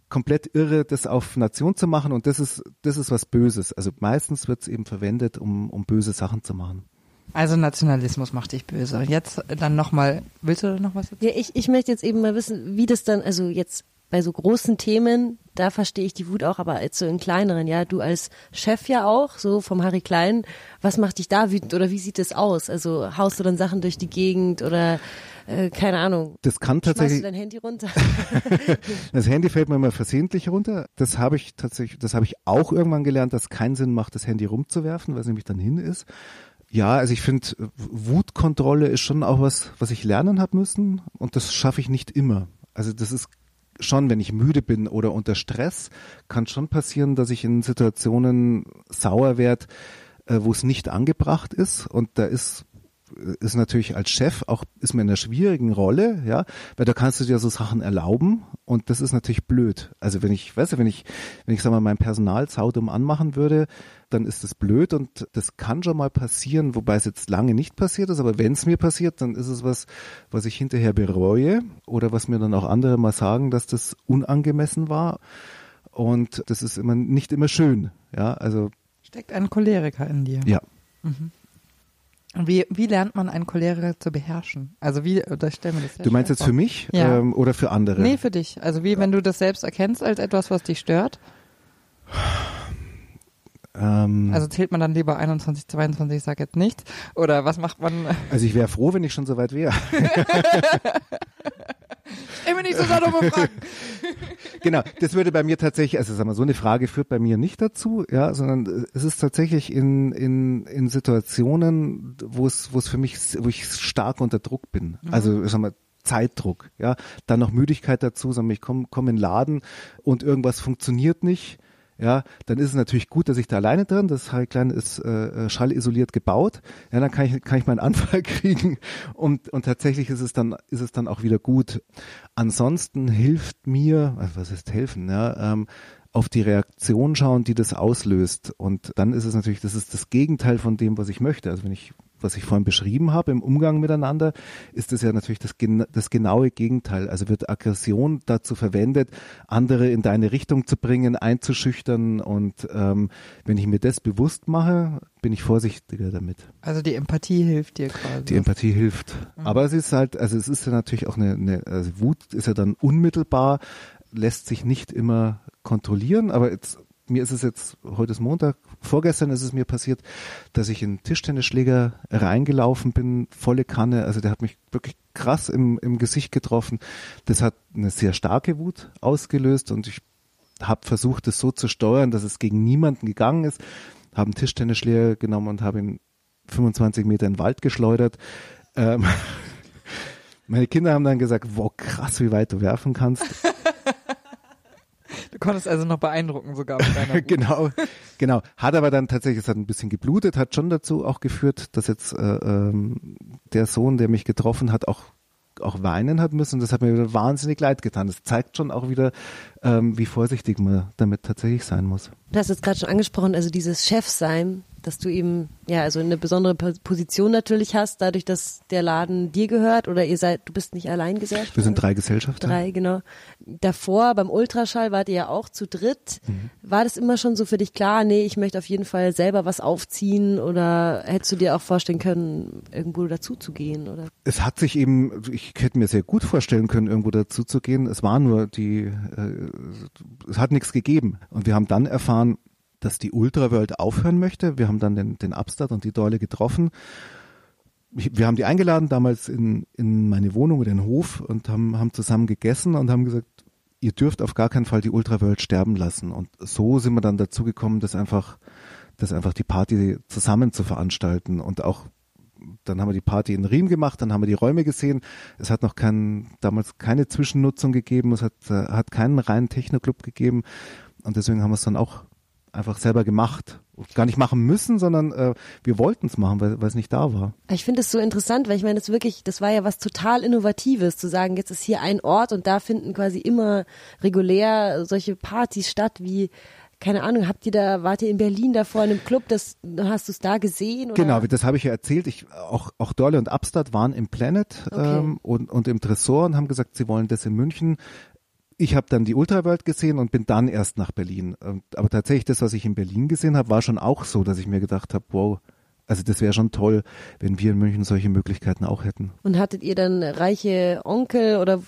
komplett irre, das auf Nation zu machen und das ist, das ist was Böses. Also meistens wird es eben verwendet, um, um böse Sachen zu machen. Also Nationalismus macht dich böse. Jetzt dann nochmal, willst du noch was dazu? Ja, ich, ich möchte jetzt eben mal wissen, wie das dann, also jetzt bei so großen Themen, da verstehe ich die Wut auch, aber als so in kleineren, ja, du als Chef ja auch, so vom Harry Klein, was macht dich da wütend oder wie sieht das aus? Also haust du dann Sachen durch die Gegend oder äh, keine Ahnung. Das kann tatsächlich. Schmeißt du dein Handy runter? das Handy fällt mir immer versehentlich runter. Das habe ich tatsächlich, das habe ich auch irgendwann gelernt, dass keinen Sinn macht, das Handy rumzuwerfen, weil es nämlich dann hin ist. Ja, also ich finde, Wutkontrolle ist schon auch was, was ich lernen habe müssen und das schaffe ich nicht immer. Also das ist schon, wenn ich müde bin oder unter Stress, kann schon passieren, dass ich in Situationen sauer werde, äh, wo es nicht angebracht ist. Und da ist ist natürlich als Chef auch, ist man in einer schwierigen Rolle, ja, weil da kannst du dir so Sachen erlauben und das ist natürlich blöd. Also wenn ich, weißt du, wenn ich, wenn ich sag mal, mein Personal zaudum anmachen würde, dann ist das blöd und das kann schon mal passieren, wobei es jetzt lange nicht passiert ist, aber wenn es mir passiert, dann ist es was, was ich hinterher bereue oder was mir dann auch andere mal sagen, dass das unangemessen war und das ist immer nicht immer schön, ja, also. Steckt ein Choleriker in dir. Ja. Mhm. Wie, wie lernt man einen Choleriker zu beherrschen? Also wie, da stellen wir das Du meinst jetzt vor. für mich ja. ähm, oder für andere? Nee, für dich. Also wie, wenn du das selbst erkennst als etwas, was dich stört? Ähm, Also zählt man dann lieber 21, 22, ich sag jetzt nichts? Oder was macht man? also ich wäre froh, wenn ich schon so weit wäre. Stell mir nicht so dumme Fragen. genau, das würde bei mir tatsächlich, also sagen wir, so eine Frage führt bei mir nicht dazu, ja, sondern es ist tatsächlich in, in, in Situationen, wo es, wo es für mich, wo ich stark unter Druck bin. Also, sagen wir, Zeitdruck, ja, dann noch Müdigkeit dazu, wir, ich komme komm in den Laden und irgendwas funktioniert nicht, ja, dann ist es natürlich gut, dass ich da alleine drin, das Heiklein ist äh, schallisoliert gebaut, ja, dann kann ich, kann ich meinen Anfall kriegen und, und tatsächlich ist es dann, ist es dann auch wieder gut. Ansonsten hilft mir, also was heißt helfen, ja, ähm, auf die Reaktion schauen, die das auslöst. Und dann ist es natürlich, das ist das Gegenteil von dem, was ich möchte. Also wenn ich, was ich vorhin beschrieben habe im Umgang miteinander, ist das ja natürlich das, das genaue Gegenteil. Also wird Aggression dazu verwendet, andere in deine Richtung zu bringen, einzuschüchtern. Und ähm, wenn ich mir das bewusst mache, bin ich vorsichtiger damit. Also die Empathie hilft dir quasi. Die Empathie hilft. Aber es ist halt, also es ist ja natürlich auch eine, eine also Wut ist ja dann unmittelbar, lässt sich nicht immer kontrollieren, aber jetzt, mir ist es jetzt, heute ist Montag, vorgestern ist es mir passiert, dass ich in Tischtennisschläger reingelaufen bin, volle Kanne, also der hat mich wirklich krass im, im Gesicht getroffen. Das hat eine sehr starke Wut ausgelöst und ich habe versucht, es so zu steuern, dass es gegen niemanden gegangen ist, habe einen Tischtennisschläger genommen und habe ihn 25 Meter in den Wald geschleudert. Ähm, meine Kinder haben dann gesagt, wow, krass, wie weit du werfen kannst. Du konntest also noch beeindrucken sogar mit deiner genau, genau. Hat aber dann tatsächlich, es hat ein bisschen geblutet, hat schon dazu auch geführt, dass jetzt äh, ähm, der Sohn, der mich getroffen hat, auch auch weinen hat müssen. Das hat mir wieder wahnsinnig leid getan. Das zeigt schon auch wieder, ähm, wie vorsichtig man damit tatsächlich sein muss. Du hast jetzt gerade schon angesprochen, also dieses Chefsein, dass du eben ja also eine besondere Po- Position natürlich hast, dadurch, dass der Laden dir gehört oder ihr seid, du bist nicht allein Gesellschafter. Wir sind drei Gesellschafter. Drei, genau. Davor beim Ultraschall wart ihr ja auch zu dritt. Mhm. War das immer schon so für dich klar, nee, ich möchte auf jeden Fall selber was aufziehen oder hättest du dir auch vorstellen können, irgendwo dazu zu gehen oder? Es hat sich eben, ich hätte mir sehr gut vorstellen können, irgendwo dazu zu gehen. Es war nur die, äh, es hat nichts gegeben. Und wir haben dann erfahren, dass die Ultraworld aufhören möchte. Wir haben dann den, den Abstad und die Doyle getroffen. Wir haben die eingeladen damals in, in meine Wohnung oder den Hof und haben, haben zusammen gegessen und haben gesagt, ihr dürft auf gar keinen Fall die Ultraworld sterben lassen. Und so sind wir dann dazu gekommen, das einfach, das einfach die Party zusammen zu veranstalten und auch dann haben wir die Party in Riem gemacht, dann haben wir die Räume gesehen. Es hat noch kein, damals keine Zwischennutzung gegeben, es hat, äh, hat keinen reinen Techno-Club gegeben und deswegen haben wir es dann auch einfach selber gemacht. Gar nicht machen müssen, sondern äh, wir wollten es machen, weil es nicht da war. Ich finde es so interessant, weil ich meine, das wirklich, das war ja was total Innovatives, zu sagen, jetzt ist hier ein Ort und da finden quasi immer regulär solche Partys statt, wie, keine Ahnung, habt ihr da, wart ihr in Berlin davor in einem Club, das, hast du es da gesehen? Oder? Genau, das habe ich ja erzählt. Ich, auch, auch Dorle und Abstadt waren im Planet Okay. ähm, und, und im Tresor und haben gesagt, sie wollen das in München. Ich habe dann die Ultraworld gesehen und bin dann erst nach Berlin. Aber tatsächlich, das, was ich in Berlin gesehen habe, war schon auch so, dass ich mir gedacht habe, wow, also das wäre schon toll, wenn wir in München solche Möglichkeiten auch hätten. Und hattet ihr dann reiche Onkel oder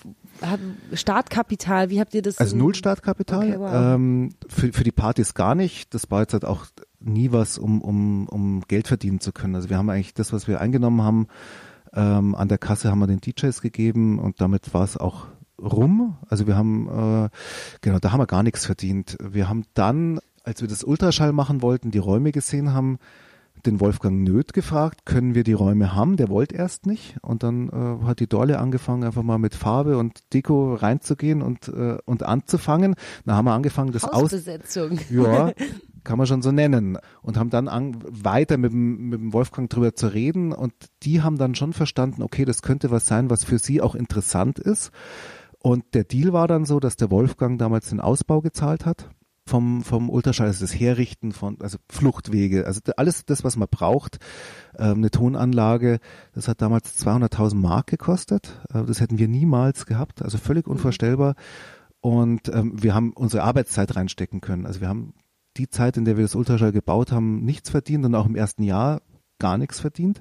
Startkapital? Wie habt ihr das? Also null Startkapital. Okay, wow. ähm, für, für die Partys gar nicht. Das war jetzt halt auch nie was, um, um, um Geld verdienen zu können. Also wir haben eigentlich das, was wir eingenommen haben, ähm, an der Kasse haben wir den DJs gegeben und damit war es auch rum. Also wir haben, äh, genau, da haben wir gar nichts verdient. Wir haben dann, als wir das Ultraschall machen wollten, die Räume gesehen haben, den Wolfgang Nöth gefragt, können wir die Räume haben? Der wollte erst nicht. Und dann äh, hat die Dorle angefangen, einfach mal mit Farbe und Deko reinzugehen und, äh, und anzufangen. Dann haben wir angefangen, das aus, Hausbesetzung. ja, kann man schon so nennen. Und haben dann an, weiter mit dem, mit dem Wolfgang drüber zu reden. Und die haben dann schon verstanden, okay, das könnte was sein, was für sie auch interessant ist. Und der Deal war dann so, dass der Wolfgang damals den Ausbau gezahlt hat vom, vom Ultraschall, also das Herrichten von, also Fluchtwege, also alles das, was man braucht, ähm, eine Tonanlage, das hat damals 200.000 Mark gekostet. Äh, das hätten wir niemals gehabt, also völlig unvorstellbar. Und ähm, wir haben unsere Arbeitszeit reinstecken können. Also wir haben die Zeit, in der wir das Ultraschall gebaut haben, nichts verdient und auch im ersten Jahr gar nichts verdient.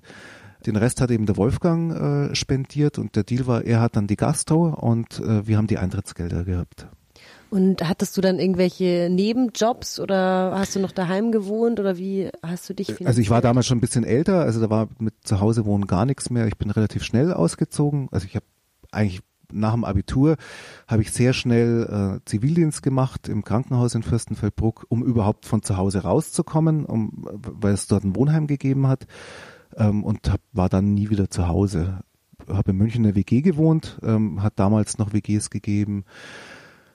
Den Rest hat eben der Wolfgang äh, spendiert und der Deal war, er hat dann die Gastro und äh, wir haben die Eintrittsgelder gehabt. Und hattest du dann irgendwelche Nebenjobs oder hast du noch daheim gewohnt oder wie hast du dich finanziert? Also ich war damals schon ein bisschen älter, also da war mit zu Hause wohnen gar nichts mehr. Ich bin relativ schnell ausgezogen. Also ich habe eigentlich nach dem Abitur habe ich sehr schnell äh, Zivildienst gemacht im Krankenhaus in Fürstenfeldbruck, um überhaupt von zu Hause rauszukommen, um, weil es dort ein Wohnheim gegeben hat ähm, und hab, war dann nie wieder zu Hause. Habe in München in der WG gewohnt, ähm, hat damals noch WGs gegeben.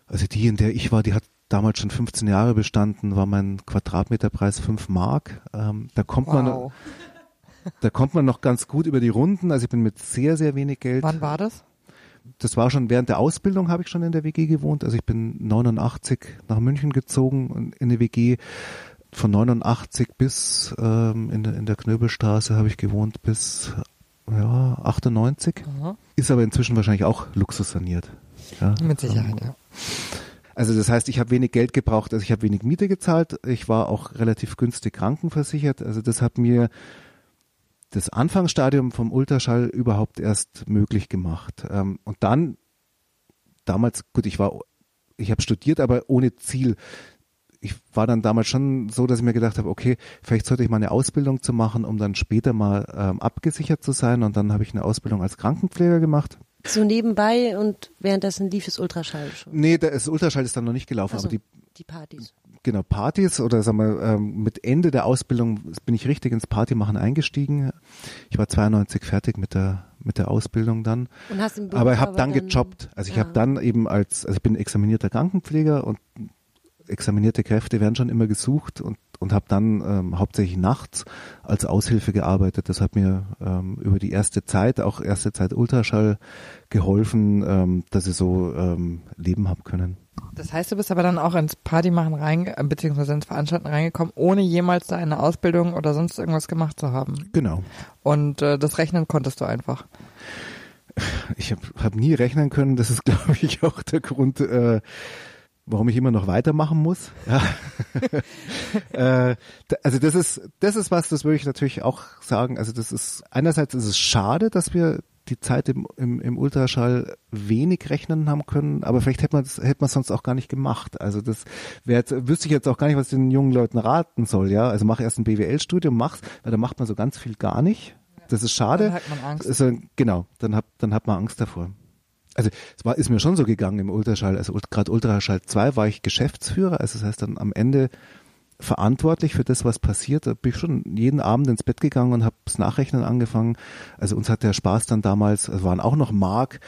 Also die, in der ich war, die hat damals schon 15 Jahre bestanden, war mein Quadratmeterpreis 5 Mark. Ähm, da kommt man Wow. da kommt man noch ganz gut über die Runden. Also ich bin mit sehr, sehr wenig Geld. Wann war das? Das war schon während der Ausbildung habe ich schon in der WG gewohnt. Also ich bin 89 nach München gezogen und in der WG. Von 89 bis ähm, in, der, in der Knöbelstraße habe ich gewohnt bis ja 98. Aha. Ist aber inzwischen wahrscheinlich auch luxussaniert. Ja. Mit Sicherheit, ja. Also das heißt, ich habe wenig Geld gebraucht, also ich habe wenig Miete gezahlt, ich war auch relativ günstig krankenversichert. Also das hat mir das Anfangsstadium vom Ultraschall überhaupt erst möglich gemacht. Ähm, Und dann, damals, gut, ich war, ich habe studiert, aber ohne Ziel. Ich war dann damals schon so, dass ich mir gedacht habe, okay, vielleicht sollte ich mal eine Ausbildung zu machen, um dann später mal ähm, abgesichert zu sein. Und dann habe ich eine Ausbildung als Krankenpfleger gemacht. so nebenbei und währenddessen lief es Ultraschall schon. Nee, das Ultraschall ist dann noch nicht gelaufen, Also aber die die Partys. genau Partys oder sagen wir ähm, mit Ende der Ausbildung bin ich richtig ins Partymachen eingestiegen. Ich war 92 fertig mit der mit der Ausbildung dann, Und hast im Beruf aber ich habe dann dann- gejobbt. Also ich Ja. habe dann eben als also ich bin examinierter Krankenpfleger und examinierte Kräfte werden schon immer gesucht und und habe dann ähm, hauptsächlich nachts als Aushilfe gearbeitet. Das hat mir ähm, über die erste Zeit, auch erste Zeit Ultraschall geholfen, ähm, dass ich so ähm, leben habe können. Das heißt, du bist aber dann auch ins Partymachen rein, äh, beziehungsweise ins Veranstalten reingekommen, ohne jemals da eine Ausbildung oder sonst irgendwas gemacht zu haben. Genau. Und äh, das Rechnen konntest du einfach. Ich habe hab nie rechnen können. Das ist, glaube ich, auch der Grund, äh, warum ich immer noch weitermachen muss. Ja. äh, also das ist, das ist was, das würde ich natürlich auch sagen. Also das ist einerseits ist es schade, dass wir die Zeit im, im, im Ultraschall wenig rechnen haben können, aber vielleicht hätte man das hätte man sonst auch gar nicht gemacht. Also das wäre jetzt, wüsste ich jetzt auch gar nicht, was ich den jungen Leuten raten soll, ja. Also mach erst ein BWL-Studium, mach's, weil da macht man so ganz viel gar nicht. Das ist schade. Dann hat man Angst. Also, genau, dann hat, dann hat man Angst davor. Also es war, ist mir schon so gegangen im Ultraschall. Also gerade Ultraschall 2 war ich Geschäftsführer, also das heißt dann am Ende verantwortlich für das, was passiert. Da bin ich schon jeden Abend ins Bett gegangen und habe das Nachrechnen angefangen. Also uns hat der Spaß dann damals, es waren auch noch Mark,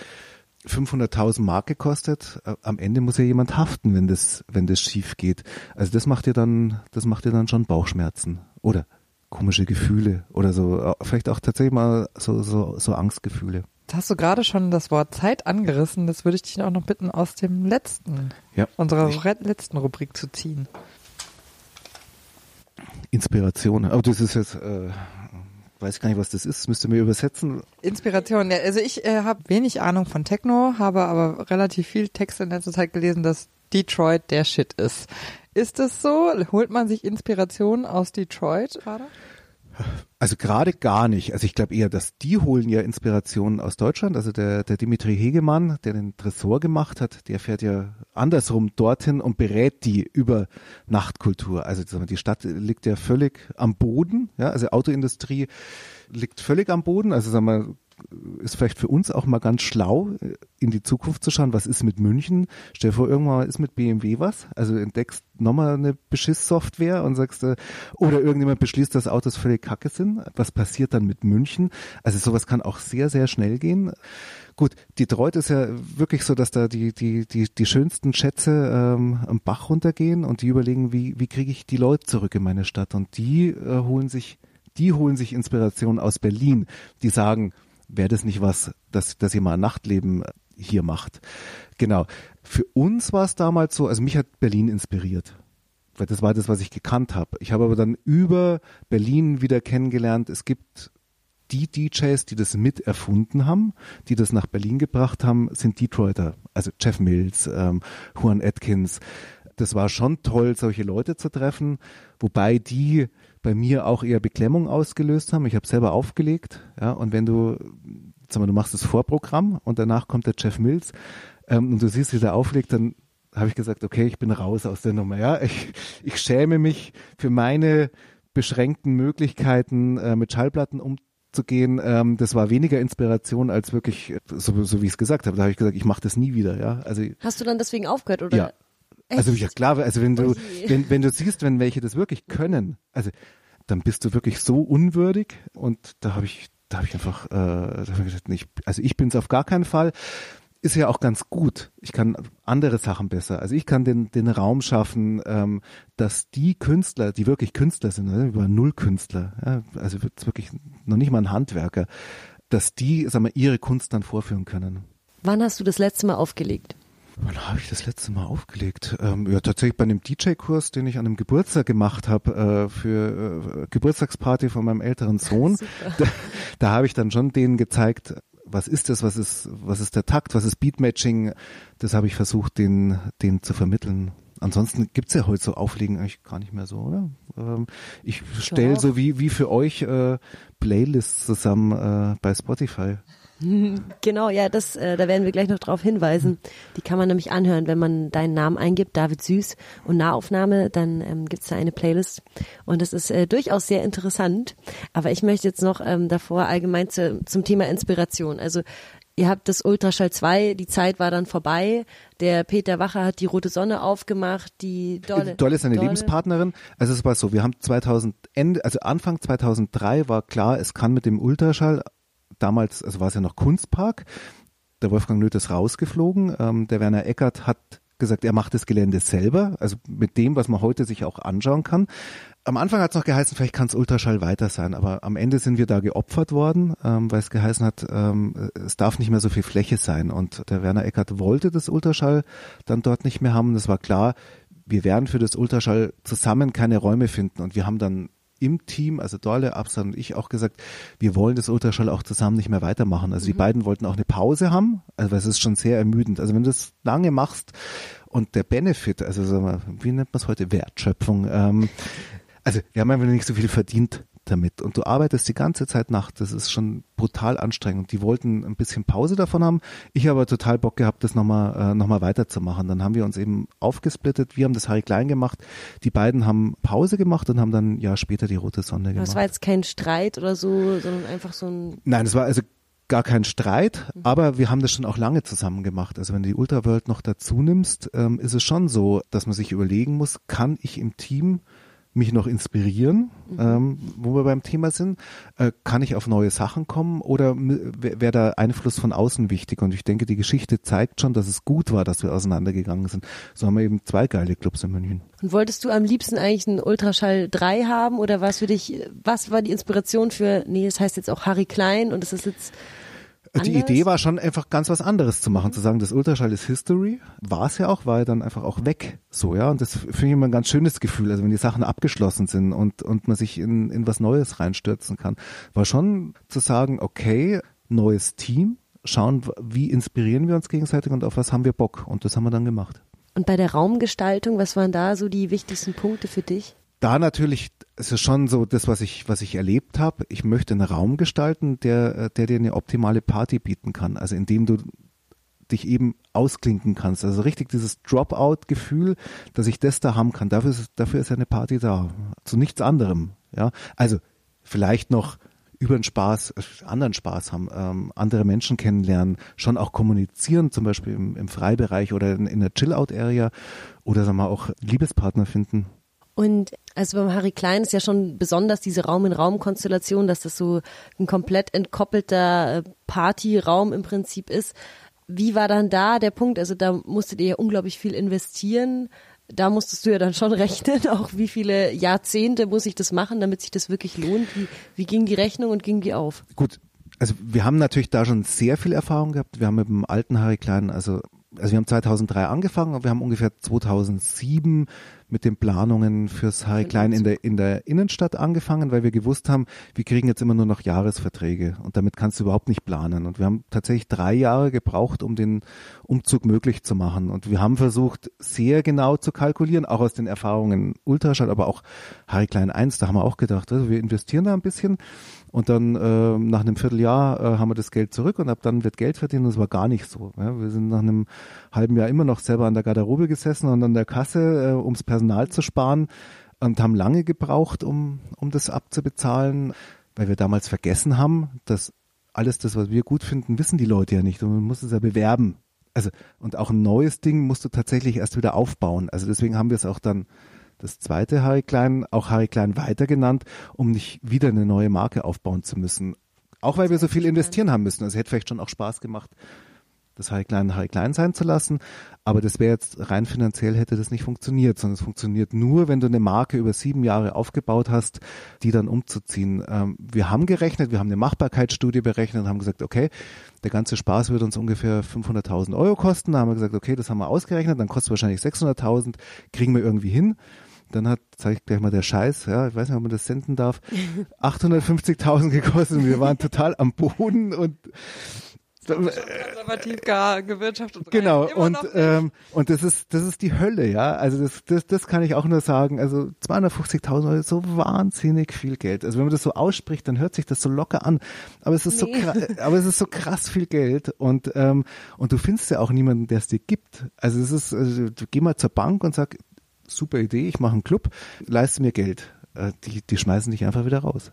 500.000 Mark gekostet. Äh, Am Ende muss ja jemand haften, wenn das, wenn das schief geht. Also das macht dir dann, das macht dir dann schon Bauchschmerzen oder komische Gefühle oder so. Äh, Vielleicht auch tatsächlich mal so, so, so Angstgefühle. Jetzt hast du gerade schon das Wort Zeit angerissen. Das würde ich dich auch noch bitten, aus dem letzten, Ja. unserer Ich- re- letzten Rubrik zu ziehen. Inspiration. Aber das ist jetzt, äh, weiß gar nicht, was das ist. Müsste mir übersetzen. Inspiration. Ja, also ich äh, habe wenig Ahnung von Techno, habe aber relativ viel Text in letzter Zeit gelesen, dass Detroit der Shit ist. Ist es so? Holt man sich Inspiration aus Detroit gerade? Also gerade gar nicht. Also ich glaube eher, dass die holen ja Inspirationen aus Deutschland. Also der, der Dimitri Hegemann, der den Tresor gemacht hat, der fährt ja andersrum dorthin und berät die über Nachtkultur. Also die Stadt liegt ja völlig am Boden. Ja, also Autoindustrie liegt völlig am Boden. Also sagen wir, ist vielleicht für uns auch mal ganz schlau, äh, in die Zukunft zu schauen, was ist mit München? Stell dir vor, irgendwann ist mit BMW was. Also entdeckst nochmal eine Beschiss-Software und sagst, äh, oder irgendjemand beschließt, dass Autos völlig kacke sind. Was passiert dann mit München? Also sowas kann auch sehr, sehr schnell gehen. Gut, Detroit ist ja wirklich so, dass da die, die, die, die schönsten Schätze ähm, am Bach runtergehen und die überlegen, wie, wie kriege ich die Leute zurück in meine Stadt? Und die äh, holen sich, die holen sich Inspiration aus Berlin. Die sagen, wäre das nicht was, dass, dass ihr mal Nachtleben hier macht. Genau. Für uns war es damals so, also mich hat Berlin inspiriert. Weil das war das, was ich gekannt habe. Ich habe aber dann über Berlin wieder kennengelernt, es gibt die DJs, die das mit erfunden haben, die das nach Berlin gebracht haben, sind Detroiter. Also Jeff Mills, ähm, Juan Atkins. Das war schon toll, solche Leute zu treffen, wobei die bei mir auch eher Beklemmung ausgelöst haben. Ich habe selber aufgelegt, ja, und wenn du, sag mal, du machst das Vorprogramm und danach kommt der Jeff Mills ähm, und du siehst, wie der auflegt, dann habe ich gesagt, okay, ich bin raus aus der Nummer. Ja, ich, ich schäme mich für meine beschränkten Möglichkeiten äh, mit Schallplatten umzugehen. Ähm, das war weniger Inspiration als wirklich, so, so wie ich es gesagt habe. Da habe ich gesagt, ich mache das nie wieder. Ja, also hast du dann deswegen aufgehört oder? Ja. Also ja klar, also wenn du wenn, wenn du siehst, wenn welche das wirklich können, also dann bist du wirklich so unwürdig und da habe ich da habe ich einfach äh, da hab ich gesagt, nicht, also ich bin es auf gar keinen Fall ist ja auch ganz gut. Ich kann andere Sachen besser. Also ich kann den, den Raum schaffen, ähm, dass die Künstler, die wirklich Künstler sind, ne, über null Künstler, ja, also wirklich noch nicht mal ein Handwerker, dass die, sagen wir, ihre Kunst dann vorführen können. Wann hast du das letzte Mal aufgelegt? Wann habe ich das letzte Mal aufgelegt? Ähm, ja, tatsächlich bei einem DJ-Kurs, den ich an einem Geburtstag gemacht habe, äh, für äh, Geburtstagsparty von meinem älteren Sohn. Da, da habe ich dann schon denen gezeigt, was ist das, was ist, was ist der Takt, was ist Beatmatching, das habe ich versucht, den, den zu vermitteln. Ansonsten gibt's ja heute so Auflegen eigentlich gar nicht mehr so, oder? Ähm, ich stelle so wie, wie für euch äh, Playlists zusammen äh, bei Spotify. Genau, ja, das, äh, da werden wir gleich noch drauf hinweisen. Die kann man nämlich anhören, wenn man deinen Namen eingibt, David Süß und Nahaufnahme, dann ähm, gibt da eine Playlist und das ist äh, durchaus sehr interessant. Aber ich möchte jetzt noch ähm, davor allgemein zu, zum Thema Inspiration. Also ihr habt das Ultraschall 2, die Zeit war dann vorbei. Der Peter Wacher hat die Rote Sonne aufgemacht, die Dolle. Dolle ist eine Dolle. Lebenspartnerin. Also es war so, wir haben 2000 Ende, also Anfang 2003 war klar, es kann mit dem Ultraschall damals, also war es ja noch Kunstpark. Der Wolfgang Nöth ist rausgeflogen. Ähm, der Werner Eckert hat gesagt, er macht das Gelände selber, also mit dem, was man heute sich auch anschauen kann. Am Anfang hat es noch geheißen, vielleicht kann es Ultraschall weiter sein, aber am Ende sind wir da geopfert worden, ähm, weil es geheißen hat, ähm, es darf nicht mehr so viel Fläche sein. Und der Werner Eckert wollte das Ultraschall dann dort nicht mehr haben. Das war klar, wir werden für das Ultraschall zusammen keine Räume finden. Und wir haben dann im Team, also Dorle, Absan und ich auch gesagt, wir wollen das Ultraschall auch zusammen nicht mehr weitermachen. Also mhm. die beiden wollten auch eine Pause haben, also es ist schon sehr ermüdend. Also wenn du das lange machst und der Benefit, also wie nennt man es heute, Wertschöpfung, ähm, also wir haben einfach nicht so viel verdient damit. Und du arbeitest die ganze Zeit Nacht. Das ist schon brutal anstrengend. Die wollten ein bisschen Pause davon haben. Ich habe aber total Bock gehabt, das nochmal äh, noch weiterzumachen. Dann haben wir uns eben aufgesplittet. Wir haben das Harry Klein gemacht. Die beiden haben Pause gemacht und haben dann ja später die Rote Sonne gemacht. Das war jetzt kein Streit oder so, sondern einfach so ein. Nein, es war also gar kein Streit, mhm. aber wir haben das schon auch lange zusammen gemacht. Also wenn du die Ultraworld noch dazu nimmst, ähm, ist es schon so, dass man sich überlegen muss, kann ich im Team mich noch inspirieren, mhm. ähm, wo wir beim Thema sind? Äh, kann ich auf neue Sachen kommen oder wäre wär da Einfluss von außen wichtig? Und ich denke, die Geschichte zeigt schon, dass es gut war, dass wir auseinandergegangen sind. So haben wir eben zwei geile Clubs in München. Und wolltest du am liebsten eigentlich einen Ultraschall 3 haben oder was für dich, was war die Inspiration für, nee, das heißt jetzt auch Harry Klein und es ist jetzt die Idee war schon einfach ganz was anderes zu machen, zu sagen, das Ultraschall ist History. War es ja auch, war ja dann einfach auch weg. So, ja. Und das finde ich immer ein ganz schönes Gefühl. Also wenn die Sachen abgeschlossen sind und, und man sich in, in was Neues reinstürzen kann. War schon zu sagen, okay, neues Team, schauen, wie inspirieren wir uns gegenseitig und auf was haben wir Bock. Und das haben wir dann gemacht. Und bei der Raumgestaltung, was waren da so die wichtigsten Punkte für dich? Da natürlich, es ist schon so das, was ich, was ich erlebt habe. Ich möchte einen Raum gestalten, der, der dir eine optimale Party bieten kann. Also indem du dich eben ausklinken kannst. Also richtig dieses Dropout-Gefühl, dass ich das da haben kann. Dafür ist, dafür ist eine Party da. Zu nichts anderem. Ja, also vielleicht noch über den Spaß, anderen Spaß haben, ähm, andere Menschen kennenlernen, schon auch kommunizieren, zum Beispiel im, im Freibereich oder in, in der Chill-Out-Area oder sagen wir auch Liebespartner finden. Und also beim Harry Klein ist ja schon besonders diese Raum-in-Raum-Konstellation, dass das so ein komplett entkoppelter äh, Partyraum im Prinzip ist. Wie war dann da der Punkt? Also da musstet ihr ja unglaublich viel investieren. Da musstest du ja dann schon rechnen, auch wie viele Jahrzehnte muss ich das machen, damit sich das wirklich lohnt. Wie, wie ging die Rechnung und ging die auf? Gut, also wir haben natürlich da schon sehr viel Erfahrung gehabt. Wir haben mit dem alten Harry Klein, also also wir haben 2003 angefangen und wir haben ungefähr 2007 mit den Planungen fürs Harry Klein in der, in der Innenstadt angefangen, weil wir gewusst haben, wir kriegen jetzt immer nur noch Jahresverträge und damit kannst du überhaupt nicht planen. Und wir haben tatsächlich drei Jahre gebraucht, um den Umzug möglich zu machen. Und wir haben versucht, sehr genau zu kalkulieren, auch aus den Erfahrungen Ultraschall, aber auch Harry Klein 1, da haben wir auch gedacht, also wir investieren da ein bisschen und dann äh, nach einem Vierteljahr äh, haben wir das Geld zurück und ab dann wird Geld verdient. Und das war gar nicht so. Ja. Wir sind nach einem halben Jahr immer noch selber an der Garderobe gesessen und an der Kasse, äh, ums Personal zu sparen und haben lange gebraucht, um, um das abzubezahlen, weil wir damals vergessen haben, dass alles das, was wir gut finden, wissen die Leute ja nicht und man muss es ja bewerben. Also, und auch ein neues Ding musst du tatsächlich erst wieder aufbauen. Also deswegen haben wir es auch dann das zweite Harry Klein, auch Harry Klein weiter genannt, um nicht wieder eine neue Marke aufbauen zu müssen. Auch weil wir so viel investieren haben müssen. Also hätte vielleicht schon auch Spaß gemacht, das Harry Klein Harry Klein sein zu lassen. Aber das wäre jetzt rein finanziell hätte das nicht funktioniert, sondern es funktioniert nur, wenn du eine Marke über sieben Jahre aufgebaut hast, die dann umzuziehen. Ähm, wir haben gerechnet, wir haben eine Machbarkeitsstudie berechnet und haben gesagt, okay, der ganze Spaß wird uns ungefähr 500.000 Euro kosten. Da haben wir gesagt, okay, das haben wir ausgerechnet, dann kostet es wahrscheinlich 600.000, kriegen wir irgendwie hin. Dann hat, zeige ich gleich mal der Scheiß, ja, ich weiß nicht, ob man das senden darf, 850.000 gekostet und wir waren total am Boden und konservativ gewirtschaftet. Genau, und, ähm, und das ist, das ist die Hölle, ja. Also das, das, das kann ich auch nur sagen. Also 250.000 Euro ist so wahnsinnig viel Geld. Also wenn man das so ausspricht, dann hört sich das so locker an. Aber es ist nee. so krass, aber es ist so krass viel Geld und, ähm, und du findest ja auch niemanden, der es dir gibt. Also es ist, also, du geh mal zur Bank und sag, super Idee, ich mache einen Club, leiste mir Geld. Äh, die, die schmeißen dich einfach wieder raus.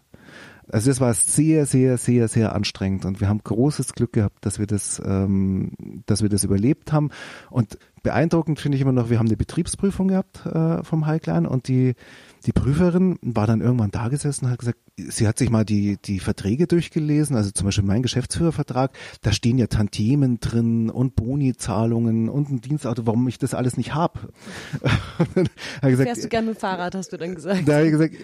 Also das war sehr, sehr, sehr, sehr anstrengend und wir haben großes Glück gehabt, dass wir das, ähm, dass wir das überlebt haben. Und beeindruckend finde ich immer noch, wir haben eine Betriebsprüfung gehabt äh, vom Heiklein und die die Prüferin war dann irgendwann da gesessen und hat gesagt, sie hat sich mal die, die Verträge durchgelesen, also zum Beispiel mein Geschäftsführervertrag, da stehen ja Tantiemen drin und Boni-Zahlungen und ein Dienstauto, warum ich das alles nicht habe. Fährst du gerne mit dem Fahrrad, hast du dann gesagt. Da habe ich gesagt,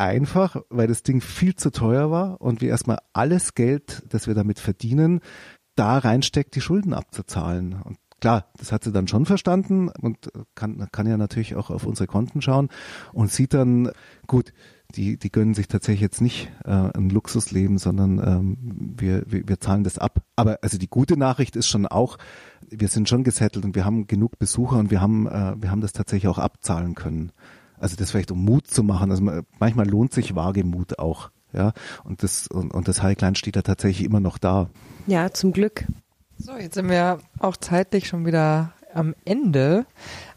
einfach, weil das Ding viel zu teuer war und wir erstmal alles Geld, das wir damit verdienen, da reinsteckt, die Schulden abzuzahlen. Und klar, das hat sie dann schon verstanden und kann, kann ja natürlich auch auf unsere Konten schauen und sieht dann, gut, die, die gönnen sich tatsächlich jetzt nicht äh, ein Luxusleben, sondern ähm, wir, wir, wir zahlen das ab. Aber also die gute Nachricht ist schon auch, wir sind schon gesettelt und wir haben genug Besucher und wir haben, äh, wir haben das tatsächlich auch abzahlen können. Also das vielleicht um Mut zu machen. Also manchmal lohnt sich Wagemut auch. Ja, und das, und, und das Heilklein steht da tatsächlich immer noch da. Ja, zum Glück. So, jetzt sind wir auch zeitlich schon wieder am Ende.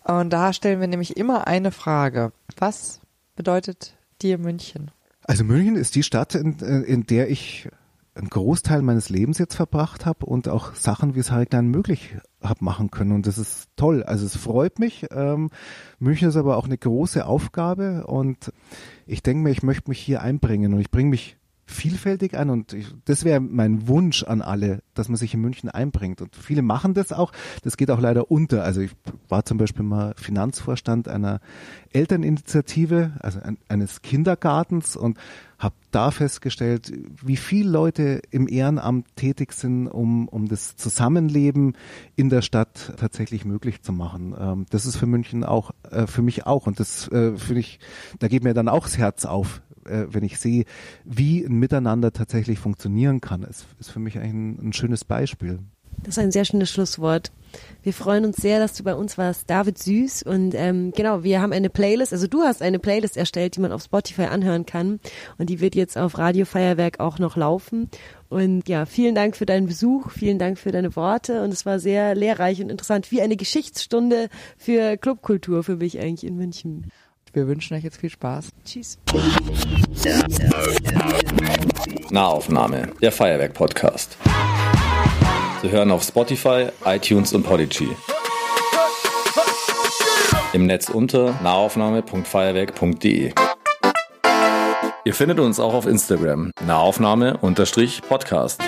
Und da stellen wir nämlich immer eine Frage. Was bedeutet dir München? Also München ist die Stadt, in, in der ich einen Großteil meines Lebens jetzt verbracht habe und auch Sachen wie es halt dann möglich habe machen können. Und das ist toll. Also es freut mich. Ähm, München ist aber auch eine große Aufgabe und ich denke mir, ich möchte mich hier einbringen und ich bringe mich vielfältig an und ich, das wäre mein Wunsch an alle, dass man sich in München einbringt. Und viele machen das auch. Das geht auch leider unter. Also ich war zum Beispiel mal Finanzvorstand einer Elterninitiative, also ein, eines Kindergartens und habe da festgestellt, wie viele Leute im Ehrenamt tätig sind, um, um das Zusammenleben in der Stadt tatsächlich möglich zu machen. Ähm, das ist für München auch, äh, für mich auch. Und das äh, finde ich, da geht mir dann auch das Herz auf, äh, wenn ich sehe, wie ein Miteinander tatsächlich funktionieren kann, ist, ist für mich eigentlich ein, ein schönes Beispiel. Das ist ein sehr schönes Schlusswort. Wir freuen uns sehr, dass du bei uns warst, David Süß. Und ähm, genau, wir haben eine Playlist, also du hast eine Playlist erstellt, die man auf Spotify anhören kann. Und die wird jetzt auf Radio Feuerwerk auch noch laufen. Und ja, vielen Dank für deinen Besuch, vielen Dank für deine Worte. Und es war sehr lehrreich und interessant, wie eine Geschichtsstunde für Clubkultur für mich eigentlich in München. Wir wünschen euch jetzt viel Spaß. Tschüss. Nahaufnahme, der Feuerwerk-Podcast. Zu hören auf Spotify, iTunes und Podigy. Im Netz unter nahaufnahme.feuerwerk.de. Ihr findet uns auch auf Instagram, nahaufnahme-podcast.